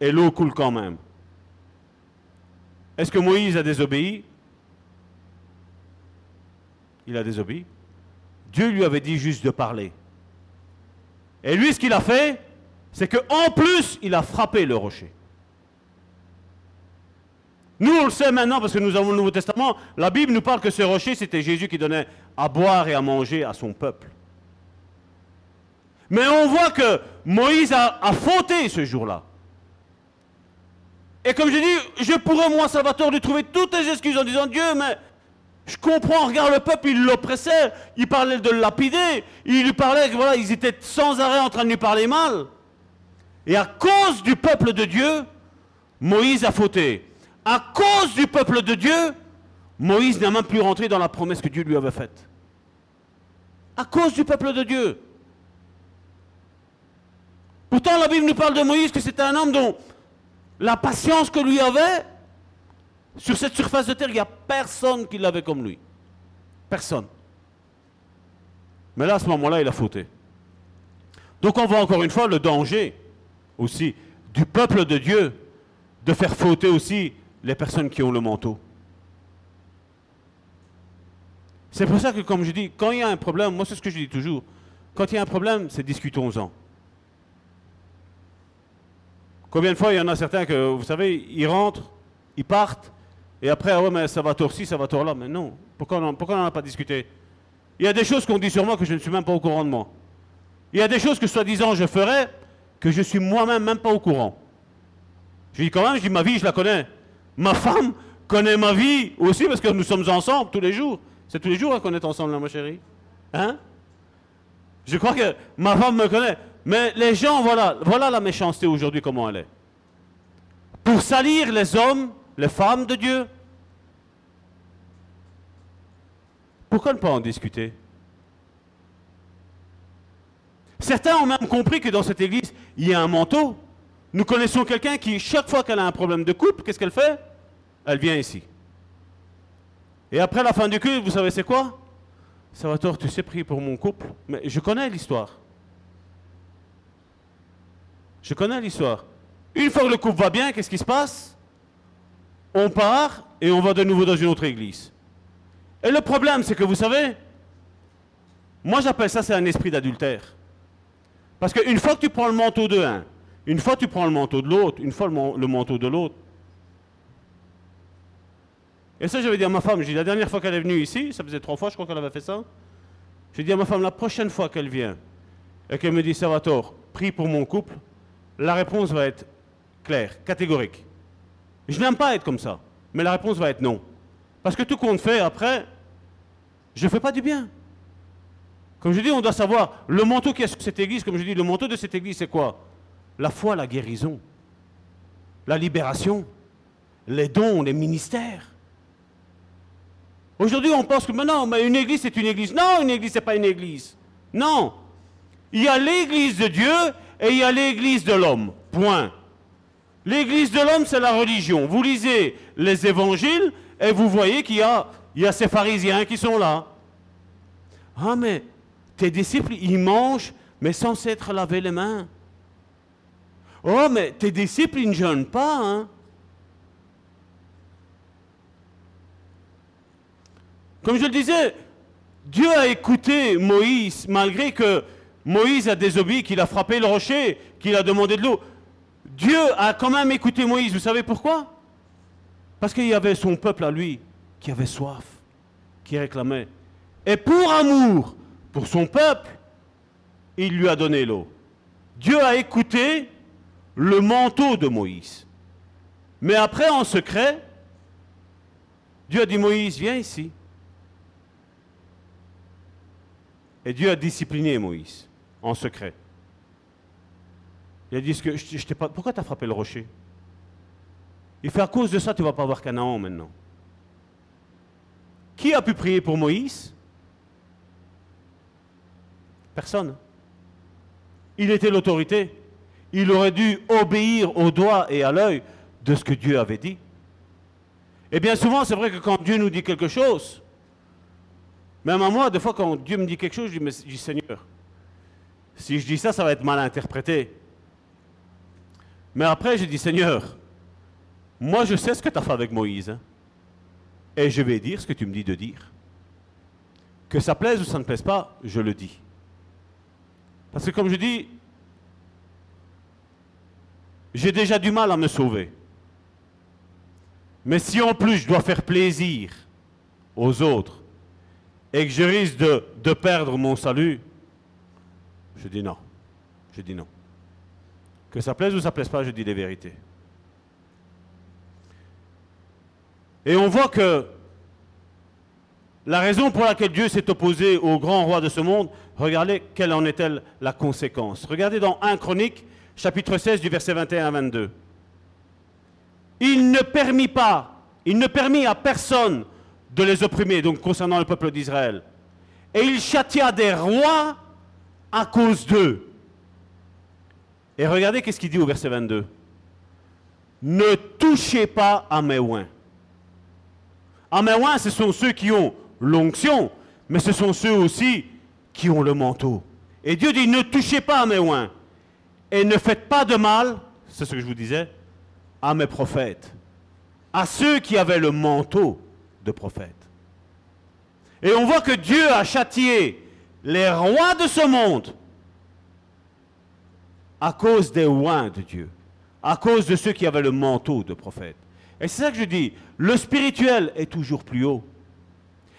et l'eau coule quand même. Est-ce que Moïse a désobéi? Il a désobéi. Dieu lui avait dit juste de parler. Et lui, ce qu'il a fait, c'est qu'en plus, il a frappé le rocher. Nous, on le sait maintenant parce que nous avons le Nouveau Testament. La Bible nous parle que ce rocher, c'était Jésus qui donnait à boire et à manger à son peuple. Mais on voit que Moïse a, fauté ce jour-là. Et comme je dis, je pourrais, moi, Salvatore, lui trouver toutes les excuses en disant Dieu, mais je comprends, regarde le peuple, il l'oppressait, il parlait de le lapider, il lui parlait voilà, ils étaient sans arrêt en train de lui parler mal. Et à cause du peuple de Dieu, Moïse a fauté. À cause du peuple de Dieu, Moïse n'a même plus rentré dans la promesse que Dieu lui avait faite. À cause du peuple de Dieu. Pourtant, la Bible nous parle de Moïse que c'était un homme dont la patience que lui avait, sur cette surface de terre, il n'y a personne qui l'avait comme lui. Personne. Mais là, à ce moment-là, il a fauté. Donc on voit encore une fois le danger aussi du peuple de Dieu de faire fauter aussi les personnes qui ont le manteau. C'est pour ça que, comme je dis, quand il y a un problème, moi c'est ce que je dis toujours, quand il y a un problème, c'est discutons-en. Combien de fois il y en a certains que, vous savez, ils rentrent, ils partent, et après, ah ouais, mais ça va tort-ci, ça va tort-là. Mais non, pourquoi on n'en a pas discuté? Il y a des choses qu'on dit sur moi que je ne suis même pas au courant de moi. Il y a des choses que soi-disant je ferais que je suis moi-même même pas au courant. Je dis quand même, je dis ma vie, je la connais. Ma femme connaît ma vie aussi parce que nous sommes ensemble tous les jours. C'est tous les jours qu'on est ensemble, là, ma chérie. Hein? Je crois que ma femme me connaît. Mais les gens, voilà, voilà la méchanceté aujourd'hui, comment elle est. Pour salir les hommes, les femmes de Dieu, pourquoi ne pas en discuter? Certains ont même compris que dans cette église, il y a un manteau. Nous connaissons quelqu'un qui, chaque fois qu'elle a un problème de couple, qu'est-ce qu'elle fait? Elle vient ici. Et après la fin du culte, vous savez c'est quoi? Salvatore, tu sais prier pour mon couple Mais je connais l'histoire. Je connais l'histoire. Une fois que le couple va bien, qu'est-ce qui se passe? On part et on va de nouveau dans une autre église. Et le problème, c'est que vous savez, moi j'appelle ça c'est un esprit d'adultère. Parce qu'une fois que tu prends le manteau de un, une fois que tu prends le manteau de l'autre, une fois le manteau de l'autre, Et ça, j'avais dit à ma femme, j'ai dit, la dernière fois qu'elle est venue ici, ça faisait trois fois, je crois qu'elle avait fait ça. J'ai dit à ma femme, la prochaine fois qu'elle vient, et qu'elle me dit, Salvatore, prie pour mon couple, la réponse va être claire, catégorique. Je n'aime pas être comme ça, mais la réponse va être non. Parce que tout compte fait, après, je ne fais pas du bien. Comme je dis, on doit savoir, le manteau qui est sur cette église, comme je dis, le manteau de cette église, c'est quoi? La foi, la guérison, la libération, les dons, les ministères. Aujourd'hui, on pense que non, mais une église, c'est une église. Non, une église, c'est pas une église. Non. Il y a l'église de Dieu et il y a l'église de l'homme. Point. L'église de l'homme, c'est la religion. Vous lisez les évangiles et vous voyez qu'il y a, ces pharisiens qui sont là. Ah, mais tes disciples, ils mangent, mais sans s'être lavé les mains. Oh, mais tes disciples, ils ne jeûnent pas, hein. Comme je le disais, Dieu a écouté Moïse, malgré que Moïse a désobéi, qu'il a frappé le rocher, qu'il a demandé de l'eau. Dieu a quand même écouté Moïse. Vous savez pourquoi? Parce qu'il y avait son peuple à lui qui avait soif, qui réclamait. Et pour amour pour son peuple, il lui a donné l'eau. Dieu a écouté le manteau de Moïse. Mais après, en secret, Dieu a dit Moïse, viens ici. Et Dieu a discipliné Moïse en secret. Il a dit que je, je pas, pourquoi tu as frappé le rocher? Il fait à cause de ça, tu ne vas pas voir Canaan maintenant. Qui a pu prier pour Moïse? Personne. Il était l'autorité. Il aurait dû obéir au doigt et à l'œil de ce que Dieu avait dit. Et bien souvent, c'est vrai que quand Dieu nous dit quelque chose, même à moi, des fois, quand Dieu me dit quelque chose, je dis, Seigneur, si je dis ça, ça va être mal interprété. Mais après, je dis, Seigneur, moi, je sais ce que tu as fait avec Moïse. Hein. et je vais dire ce que tu me dis de dire. Que ça plaise ou ça ne plaise pas, je le dis. Parce que comme je dis, j'ai déjà du mal à me sauver. Mais si en plus je dois faire plaisir aux autres, et que je risque de, perdre mon salut, je dis non. Je dis non. Que ça plaise ou ça plaise pas, je dis les vérités. Et on voit que la raison pour laquelle Dieu s'est opposé au grand roi de ce monde, regardez quelle en est-elle la conséquence. Regardez dans 1 Chronique, chapitre 16, du verset 21 à 22. Il ne permit pas, il ne permit à personne de les opprimer, donc concernant le peuple d'Israël. Et il châtia des rois à cause d'eux. Et regardez qu'est-ce qu'il dit au verset 22. Ne touchez pas à mes oins. À mes oins, ce sont ceux qui ont l'onction, mais ce sont ceux aussi qui ont le manteau. Et Dieu dit, ne touchez pas à mes oins. Et ne faites pas de mal, c'est ce que je vous disais, à mes prophètes, à ceux qui avaient le manteau de prophètes. Et on voit que Dieu a châtié les rois de ce monde à cause des oins de Dieu, à cause de ceux qui avaient le manteau de prophète. Et c'est ça que je dis, le spirituel est toujours plus haut.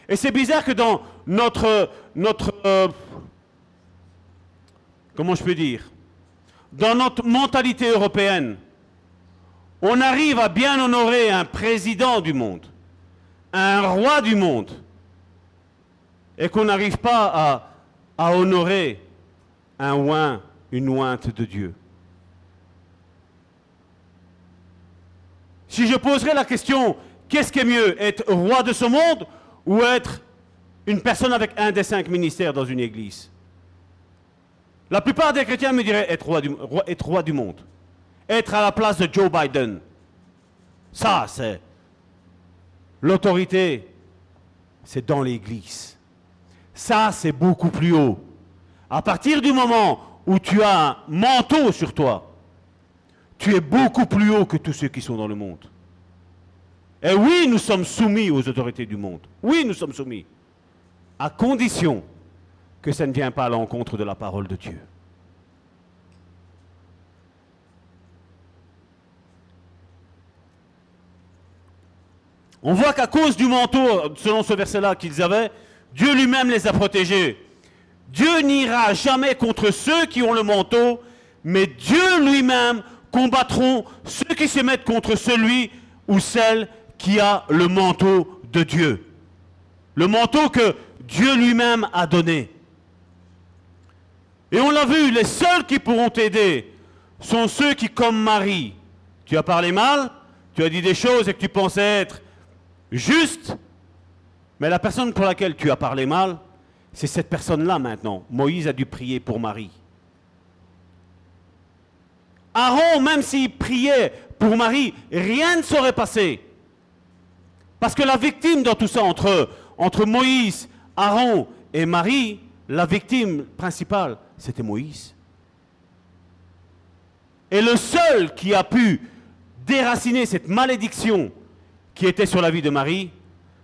Et c'est bizarre que dans notre, notre euh, comment je peux dire, dans notre mentalité européenne, on arrive à bien honorer un président du monde un roi du monde et qu'on n'arrive pas à, honorer un oint, une ointe de Dieu. Si je poserais la question, qu'est-ce qui est mieux, être roi de ce monde ou être une personne avec un des cinq ministères dans une église? La plupart des chrétiens me diraient être roi du monde, être à la place de Joe Biden. Ça, c'est L'autorité, c'est dans l'Église. Ça, c'est beaucoup plus haut. À partir du moment où tu as un manteau sur toi, tu es beaucoup plus haut que tous ceux qui sont dans le monde. Et oui, nous sommes soumis aux autorités du monde. Oui, nous sommes soumis. À condition que ça ne vienne pas à l'encontre de la parole de Dieu. On voit qu'à cause du manteau, selon ce verset-là qu'ils avaient, Dieu lui-même les a protégés. Dieu n'ira jamais contre ceux qui ont le manteau, mais Dieu lui-même combattront ceux qui se mettent contre celui ou celle qui a le manteau de Dieu. Le manteau que Dieu lui-même a donné. Et on l'a vu, les seuls qui pourront t'aider sont ceux qui, comme Marie, tu as parlé mal, tu as dit des choses et que tu pensais être juste, mais la personne pour laquelle tu as parlé mal, c'est cette personne-là maintenant. Moïse a dû prier pour Marie. Aaron, même s'il priait pour Marie, rien ne serait passé. Parce que la victime dans tout ça, entre, entre Moïse, Aaron et Marie, la victime principale, c'était Moïse. Et le seul qui a pu déraciner cette malédiction qui était sur la vie de Marie,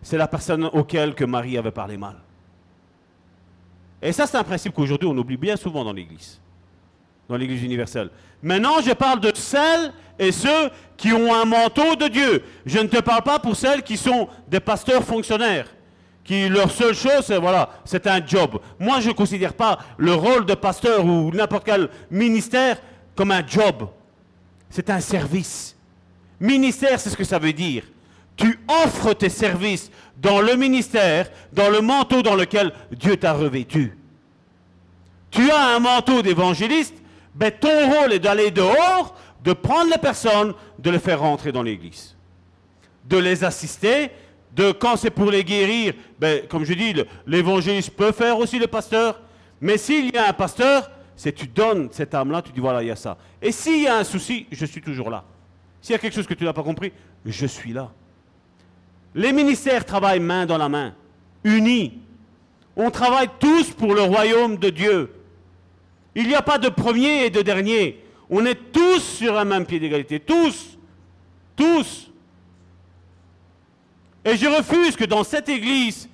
c'est la personne auquel que Marie avait parlé mal. Et ça, c'est un principe qu'aujourd'hui, on oublie bien souvent dans l'Église, dans l'Église universelle. Maintenant, je parle de celles et ceux qui ont un manteau de Dieu. Je ne te parle pas pour celles qui sont des pasteurs fonctionnaires, qui leur seule chose, c'est voilà, c'est un job. Moi, je ne considère pas le rôle de pasteur ou n'importe quel ministère comme un job. C'est un service. Ministère, c'est ce que ça veut dire. Tu offres tes services dans le ministère, dans le manteau dans lequel Dieu t'a revêtu. Tu as un manteau d'évangéliste, ben ton rôle est d'aller dehors, de prendre les personnes, de les faire rentrer dans l'église, de les assister, de quand c'est pour les guérir, ben, comme je dis, l'évangéliste peut faire aussi le pasteur, mais s'il y a un pasteur, c'est tu donnes cette âme-là, tu dis voilà, il y a ça. Et s'il y a un souci, je suis toujours là. S'il y a quelque chose que tu n'as pas compris, je suis là. Les ministères travaillent main dans la main, unis. On travaille tous pour le royaume de Dieu. Il n'y a pas de premier et de dernier. On est tous sur un même pied d'égalité. Tous. Tous. Et je refuse que dans cette église,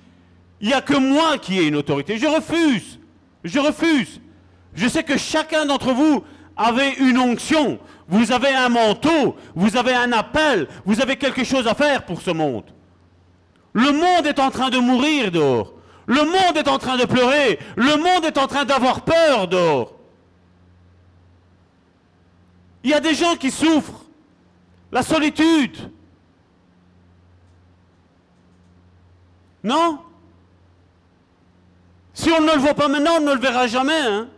il n'y a que moi qui ai une autorité. Je refuse. Je refuse. Je sais que chacun d'entre vous avait une onction. Vous avez un manteau. Vous avez un appel. Vous avez quelque chose à faire pour ce monde. Le monde est en train de mourir dehors. Le monde est en train de pleurer. Le monde est en train d'avoir peur dehors. Il y a des gens qui souffrent. La solitude. Non? Si on ne le voit pas maintenant, on ne le verra jamais. Hein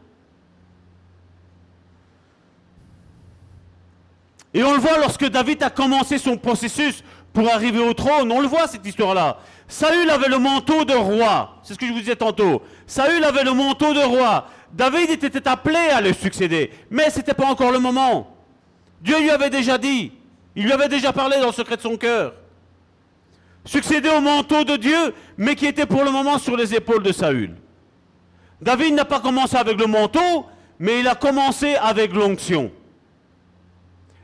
Et on le voit lorsque David a commencé son processus pour arriver au trône. On le voit cette histoire-là. Saül avait le manteau de roi. C'est ce que je vous disais tantôt. Saül avait le manteau de roi. David était appelé à le succéder. Mais ce n'était pas encore le moment. Dieu lui avait déjà dit. Il lui avait déjà parlé dans le secret de son cœur. Succéder au manteau de Dieu, mais qui était pour le moment sur les épaules de Saül. David n'a pas commencé avec le manteau, mais il a commencé avec l'onction.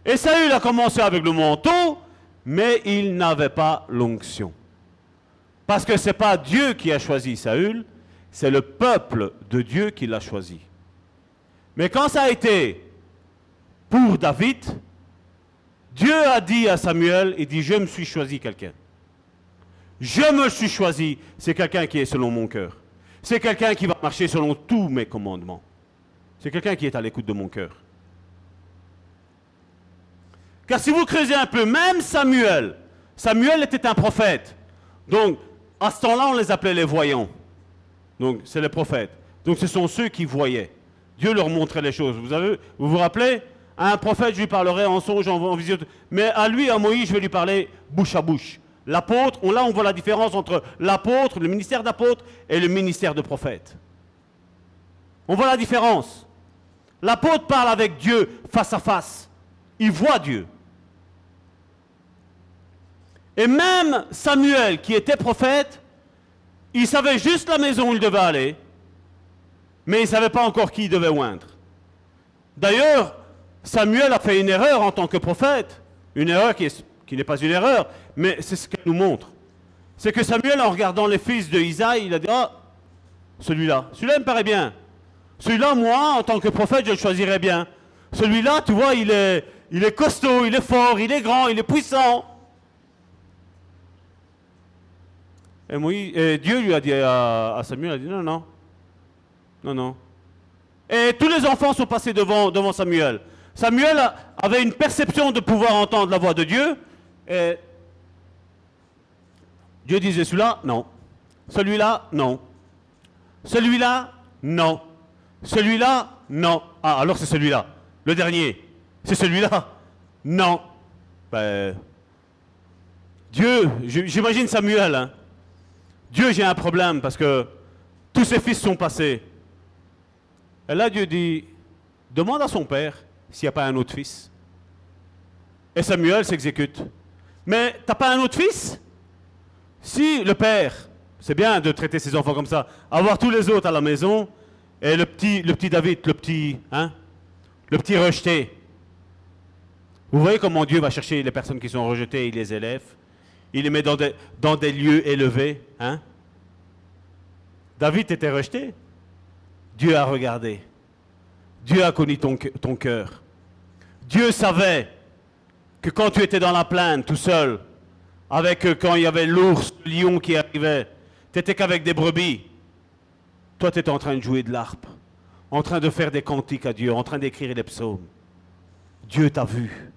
Et Saül a commencé avec le manteau, mais il n'avait pas l'onction. Parce que ce n'est pas Dieu qui a choisi Saül, c'est le peuple de Dieu qui l'a choisi. Mais quand ça a été pour David, Dieu a dit à Samuel, il dit, je me suis choisi quelqu'un. Je me suis choisi, c'est quelqu'un qui est selon mon cœur. C'est quelqu'un qui va marcher selon tous mes commandements. C'est quelqu'un qui est à l'écoute de mon cœur. Car si vous creusez un peu, même Samuel, Samuel était un prophète. Donc, à ce temps-là, on les appelait les voyants. Donc, c'est les prophètes. Donc, ce sont ceux qui voyaient. Dieu leur montrait les choses. Vous vous, rappelez? À un prophète, je lui parlerai en songe, en, visite. Mais à lui, à Moïse, je vais lui parler bouche à bouche. L'apôtre, là, on voit la différence entre l'apôtre, le ministère d'apôtre, et le ministère de prophète. On voit la différence. L'apôtre parle avec Dieu face à face. Il voit Dieu. Et même Samuel, qui était prophète, il savait juste la maison où il devait aller, mais il ne savait pas encore qui il devait oindre. D'ailleurs, Samuel a fait une erreur en tant que prophète, une erreur qui, n'est pas une erreur, mais c'est ce qu'elle nous montre. C'est que Samuel, en regardant les fils de Isaïe, il a dit, ah, celui-là, celui-là me paraît bien. Celui-là, moi, en tant que prophète, je le choisirais bien. Celui-là, tu vois, il est, il est costaud, il est fort, il est grand, il est puissant. Et, Moïse, Dieu lui a dit à, à Samuel, a dit non, non, non, non. Et tous les enfants sont passés devant, Samuel. Samuel avait une perception de pouvoir entendre la voix de Dieu. Et Dieu disait celui-là, non. Celui-là, non. Celui-là, non. Celui-là, non. Ah, alors c'est celui-là. Le dernier, c'est celui-là. Non. Ben, Dieu, j'imagine Samuel. hein. Dieu, j'ai un problème parce que tous ses fils sont passés. Et là, Dieu dit, demande à son père s'il n'y a pas un autre fils. Et Samuel s'exécute. Mais t'as pas un autre fils? Si le père, c'est bien de traiter ses enfants comme ça, avoir tous les autres à la maison, et le petit, David, le petit, hein, le petit rejeté. Vous voyez comment Dieu va chercher les personnes qui sont rejetées, il les élève, il les met dans des, lieux élevés, hein? David était rejeté. Dieu a regardé. Dieu a connu ton, cœur- ton cœur. Dieu savait que quand tu étais dans la plaine tout seul, avec euh, quand il y avait l'ours, le lion qui arrivait, tu n'étais qu'avec des brebis. Toi, tu étais en train de jouer de l'harpe, en train de faire des cantiques à Dieu, en train d'écrire des psaumes. Dieu t'a vu.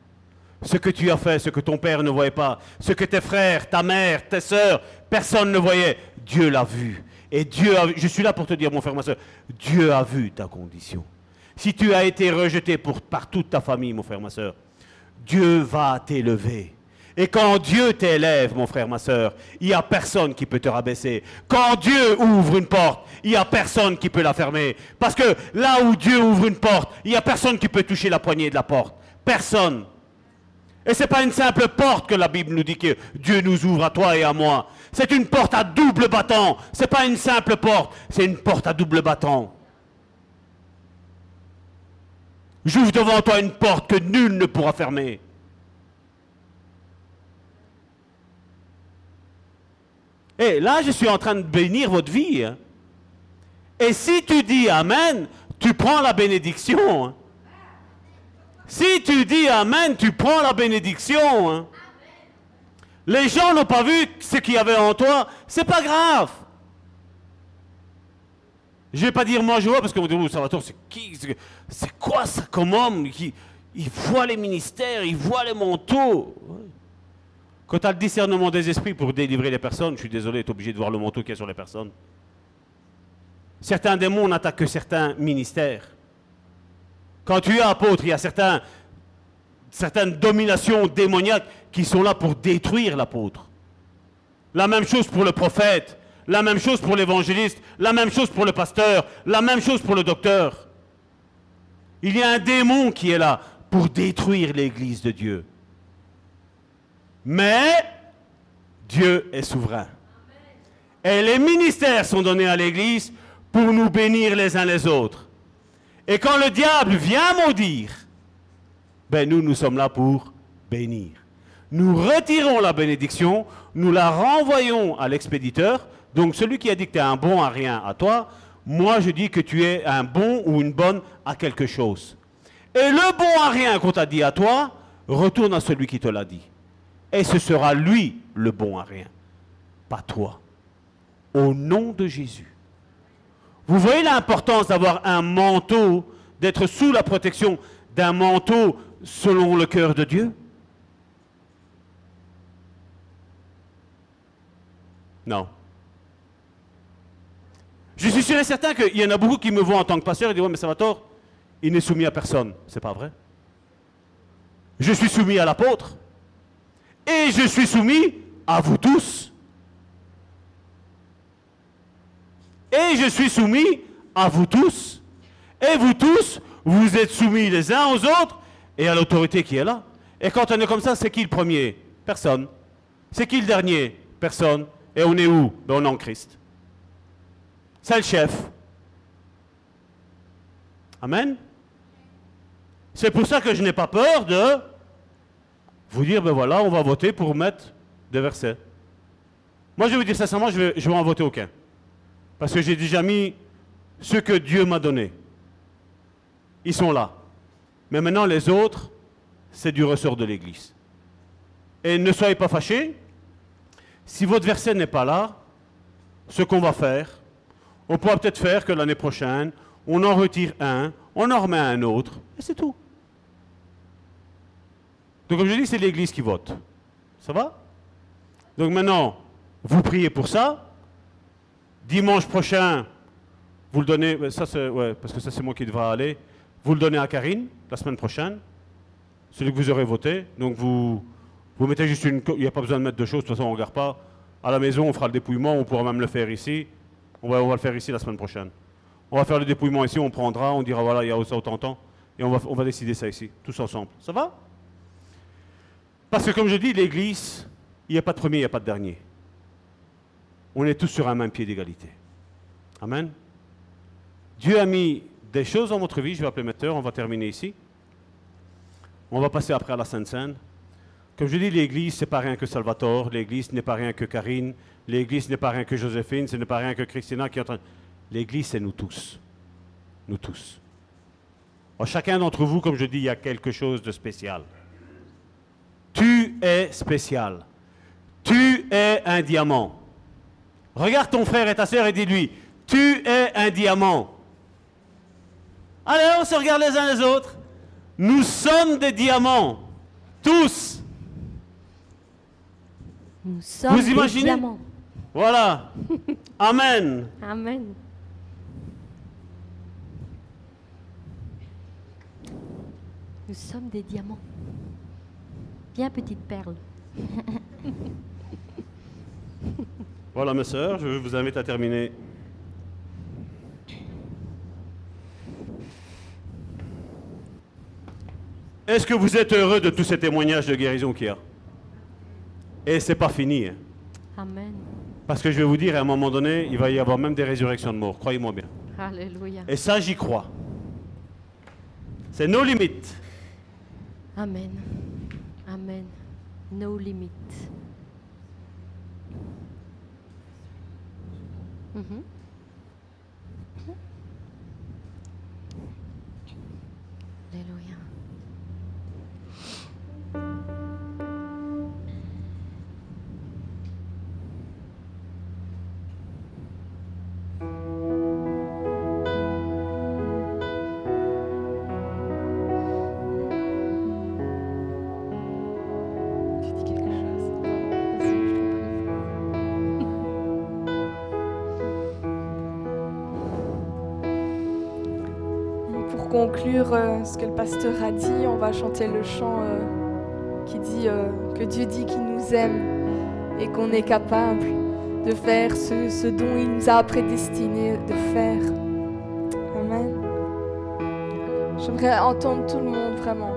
Ce que tu as fait, ce que ton père ne voyait pas, ce que tes frères, ta mère, tes sœurs, personne ne voyait, Dieu l'a vu. Et Dieu a vu, je suis là pour te dire, mon frère, ma soeur, Dieu a vu ta condition. Si tu as été rejeté par toute ta famille, mon frère, ma soeur, Dieu va t'élever. Et quand Dieu t'élève, mon frère, ma soeur, il n'y a personne qui peut te rabaisser. Quand Dieu ouvre une porte, il n'y a personne qui peut la fermer. Parce que là où Dieu ouvre une porte, il n'y a personne qui peut toucher la poignée de la porte. Personne. Et ce n'est pas une simple porte que la Bible nous dit que Dieu nous ouvre à toi et à moi. C'est une porte à double battant. Ce n'est pas une simple porte, c'est une porte à double battant. J'ouvre devant toi une porte que nul ne pourra fermer. Et là, je suis en train de bénir votre vie. Et si tu dis Amen, tu prends la bénédiction. Si tu dis Amen, tu prends la bénédiction. hein. Les gens n'ont pas vu ce qu'il y avait en toi. C'est pas grave. Je vais pas dire moi je vois parce que vous dites, oh, c'est qui C'est- quoi ça comme homme qui, Il voit les ministères, il voit les manteaux. Quand tu as le discernement des esprits pour délivrer les personnes, je suis désolé, tu es obligé de voir le manteau qu'il y a sur les personnes. Certains démons n'attaquent que certains ministères. Quand tu es apôtre, il y a certaines dominations démoniaques qui sont là pour détruire l'apôtre. La même chose pour le prophète, la même chose pour l'évangéliste, la même chose pour le pasteur, la même chose pour le docteur. Il y a un démon qui est là pour détruire l'église de Dieu. Mais Dieu est souverain. Et les ministères sont donnés à l'église pour nous bénir les uns les autres. Et quand le diable vient maudire, ben nous, nous sommes là pour bénir. Nous retirons la bénédiction, nous la renvoyons à l'expéditeur. Donc celui qui a dit que tu es un bon à rien à toi, moi je dis que tu es un bon ou une bonne à quelque chose. Et le bon à rien qu'on t'a dit à toi, retourne à celui qui te l'a dit. Et ce sera lui le bon à rien, pas toi. Au nom de Jésus. Vous voyez l'importance d'avoir un manteau, d'être sous la protection d'un manteau selon le cœur de Dieu? Non. Je suis sûr et certain qu'il y en a beaucoup qui me voient en tant que pasteur et disent Ouais, mais Salvatore, il n'est soumis à personne. C'est pas vrai. Je suis soumis à l'apôtre. Et je suis soumis à vous tous. Et je suis soumis à vous tous. Et vous tous, vous êtes soumis les uns aux autres et à l'autorité qui est là. Et quand on est comme ça, c'est qui le premier? Personne. C'est qui le dernier? Personne. Et on est où? Ben, On est en Christ. C'est le chef. Amen. C'est pour ça que je n'ai pas peur de vous dire, ben voilà, on va voter pour mettre des versets. Moi, je vais vous dire sincèrement, je vais, je vais en voter aucun. Parce que j'ai déjà mis ce que Dieu m'a donné. Ils sont là. Mais maintenant, les autres, c'est du ressort de l'Église. Et ne soyez pas fâchés. Si votre verset n'est pas là, ce qu'on va faire, on pourra peut-être faire que l'année prochaine, on en retire un, on en remet un autre, et c'est tout. Donc comme je dis, c'est l'Église qui vote. Ça va? Donc maintenant, vous priez pour ça. Dimanche prochain, vous le donnez, parce que ça c'est moi qui devrais aller. Vous le donnez à Karine la semaine prochaine, celui que vous aurez voté. Donc vous, mettez juste une, il n'y a pas besoin de mettre de choses, de toute façon on ne regarde pas. À la maison, on fera le dépouillement, on pourra même le faire ici. On va, on le faire ici la semaine prochaine. On va faire le dépouillement ici, on prendra, on dira voilà, il y a ça autant de temps, et on va, on va décider ça ici, tous ensemble. Ça va? Parce que comme je dis, l'Église, il n'y a pas de premier, il n'y a pas de dernier. On est tous sur un même pied d'égalité. Amen. Dieu a mis des choses dans votre vie, je vais appeler Metteur, on va terminer ici. On va passer après à la Sainte Seine. Comme je dis, l'Église, ce n'est pas rien que Salvatore, l'Église n'est pas rien que Karine, l'Église n'est pas rien que Joséphine, ce n'est pas rien que Christina qui est en train... L'Église, c'est nous tous. Nous tous. Alors, chacun d'entre vous, comme je dis, il y a quelque chose de spécial. Tu es spécial. Tu es un diamant. Regarde ton frère et ta sœur et dis-lui, tu es un diamant. Allez, on se regarde les uns les autres. Nous sommes des diamants. Tous. Nous sommes Vous des imaginez diamants. Voilà. Amen. Amen. Nous sommes des diamants. Bien petite perle. Voilà, mes sœurs, je vous invite à terminer. Est-ce que vous êtes heureux de tous ces témoignages de guérison qu'il y a? Et c'est pas fini. hein. Amen. Parce que je vais vous dire, à un moment donné, il va y avoir même des résurrections de morts, croyez-moi bien. Alléluia. Et ça, j'y crois. C'est nos limites. Amen. Amen. No limit. Mm-hmm. Euh, ce que le pasteur a dit, on va chanter le chant euh, qui dit euh, que Dieu dit qu'il nous aime et qu'on est capable de faire ce, ce dont il nous a prédestiné de faire. Amen. J'aimerais entendre tout le monde vraiment.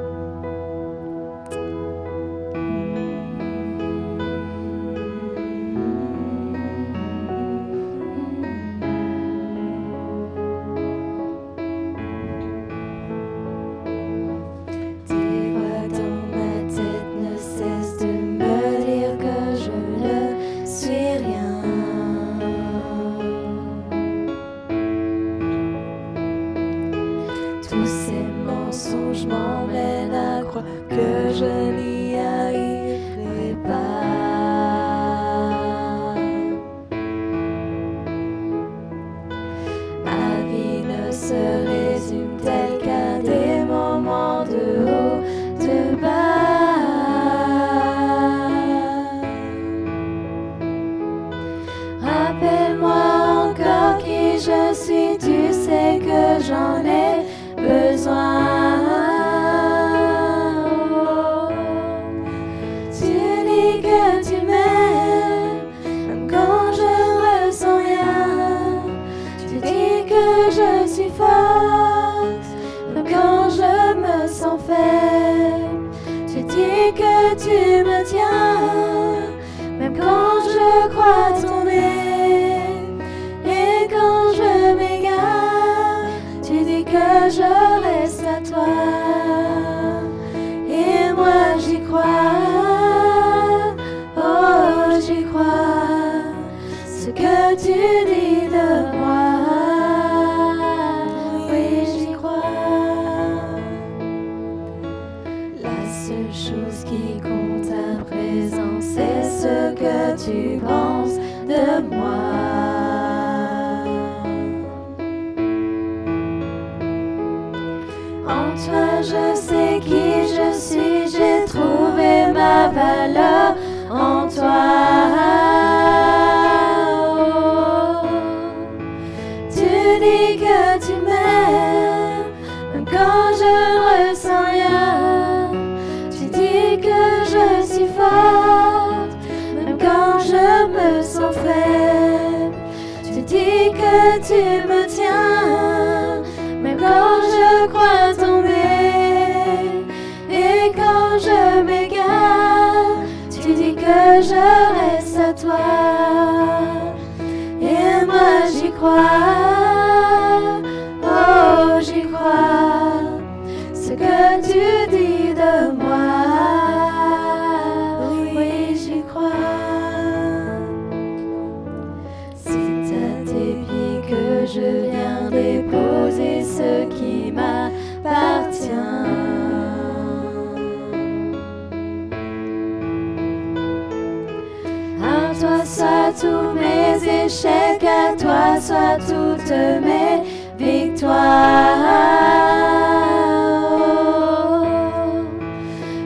reçois toutes mes victoires.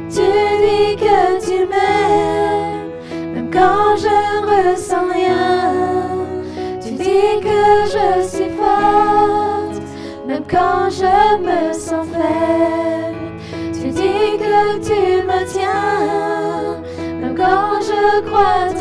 Tu dis que tu m'aimes, même quand je ne ressens rien. Tu dis que je suis forte, même quand je me sens faible. Tu dis que tu me tiens, même quand je crois.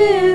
to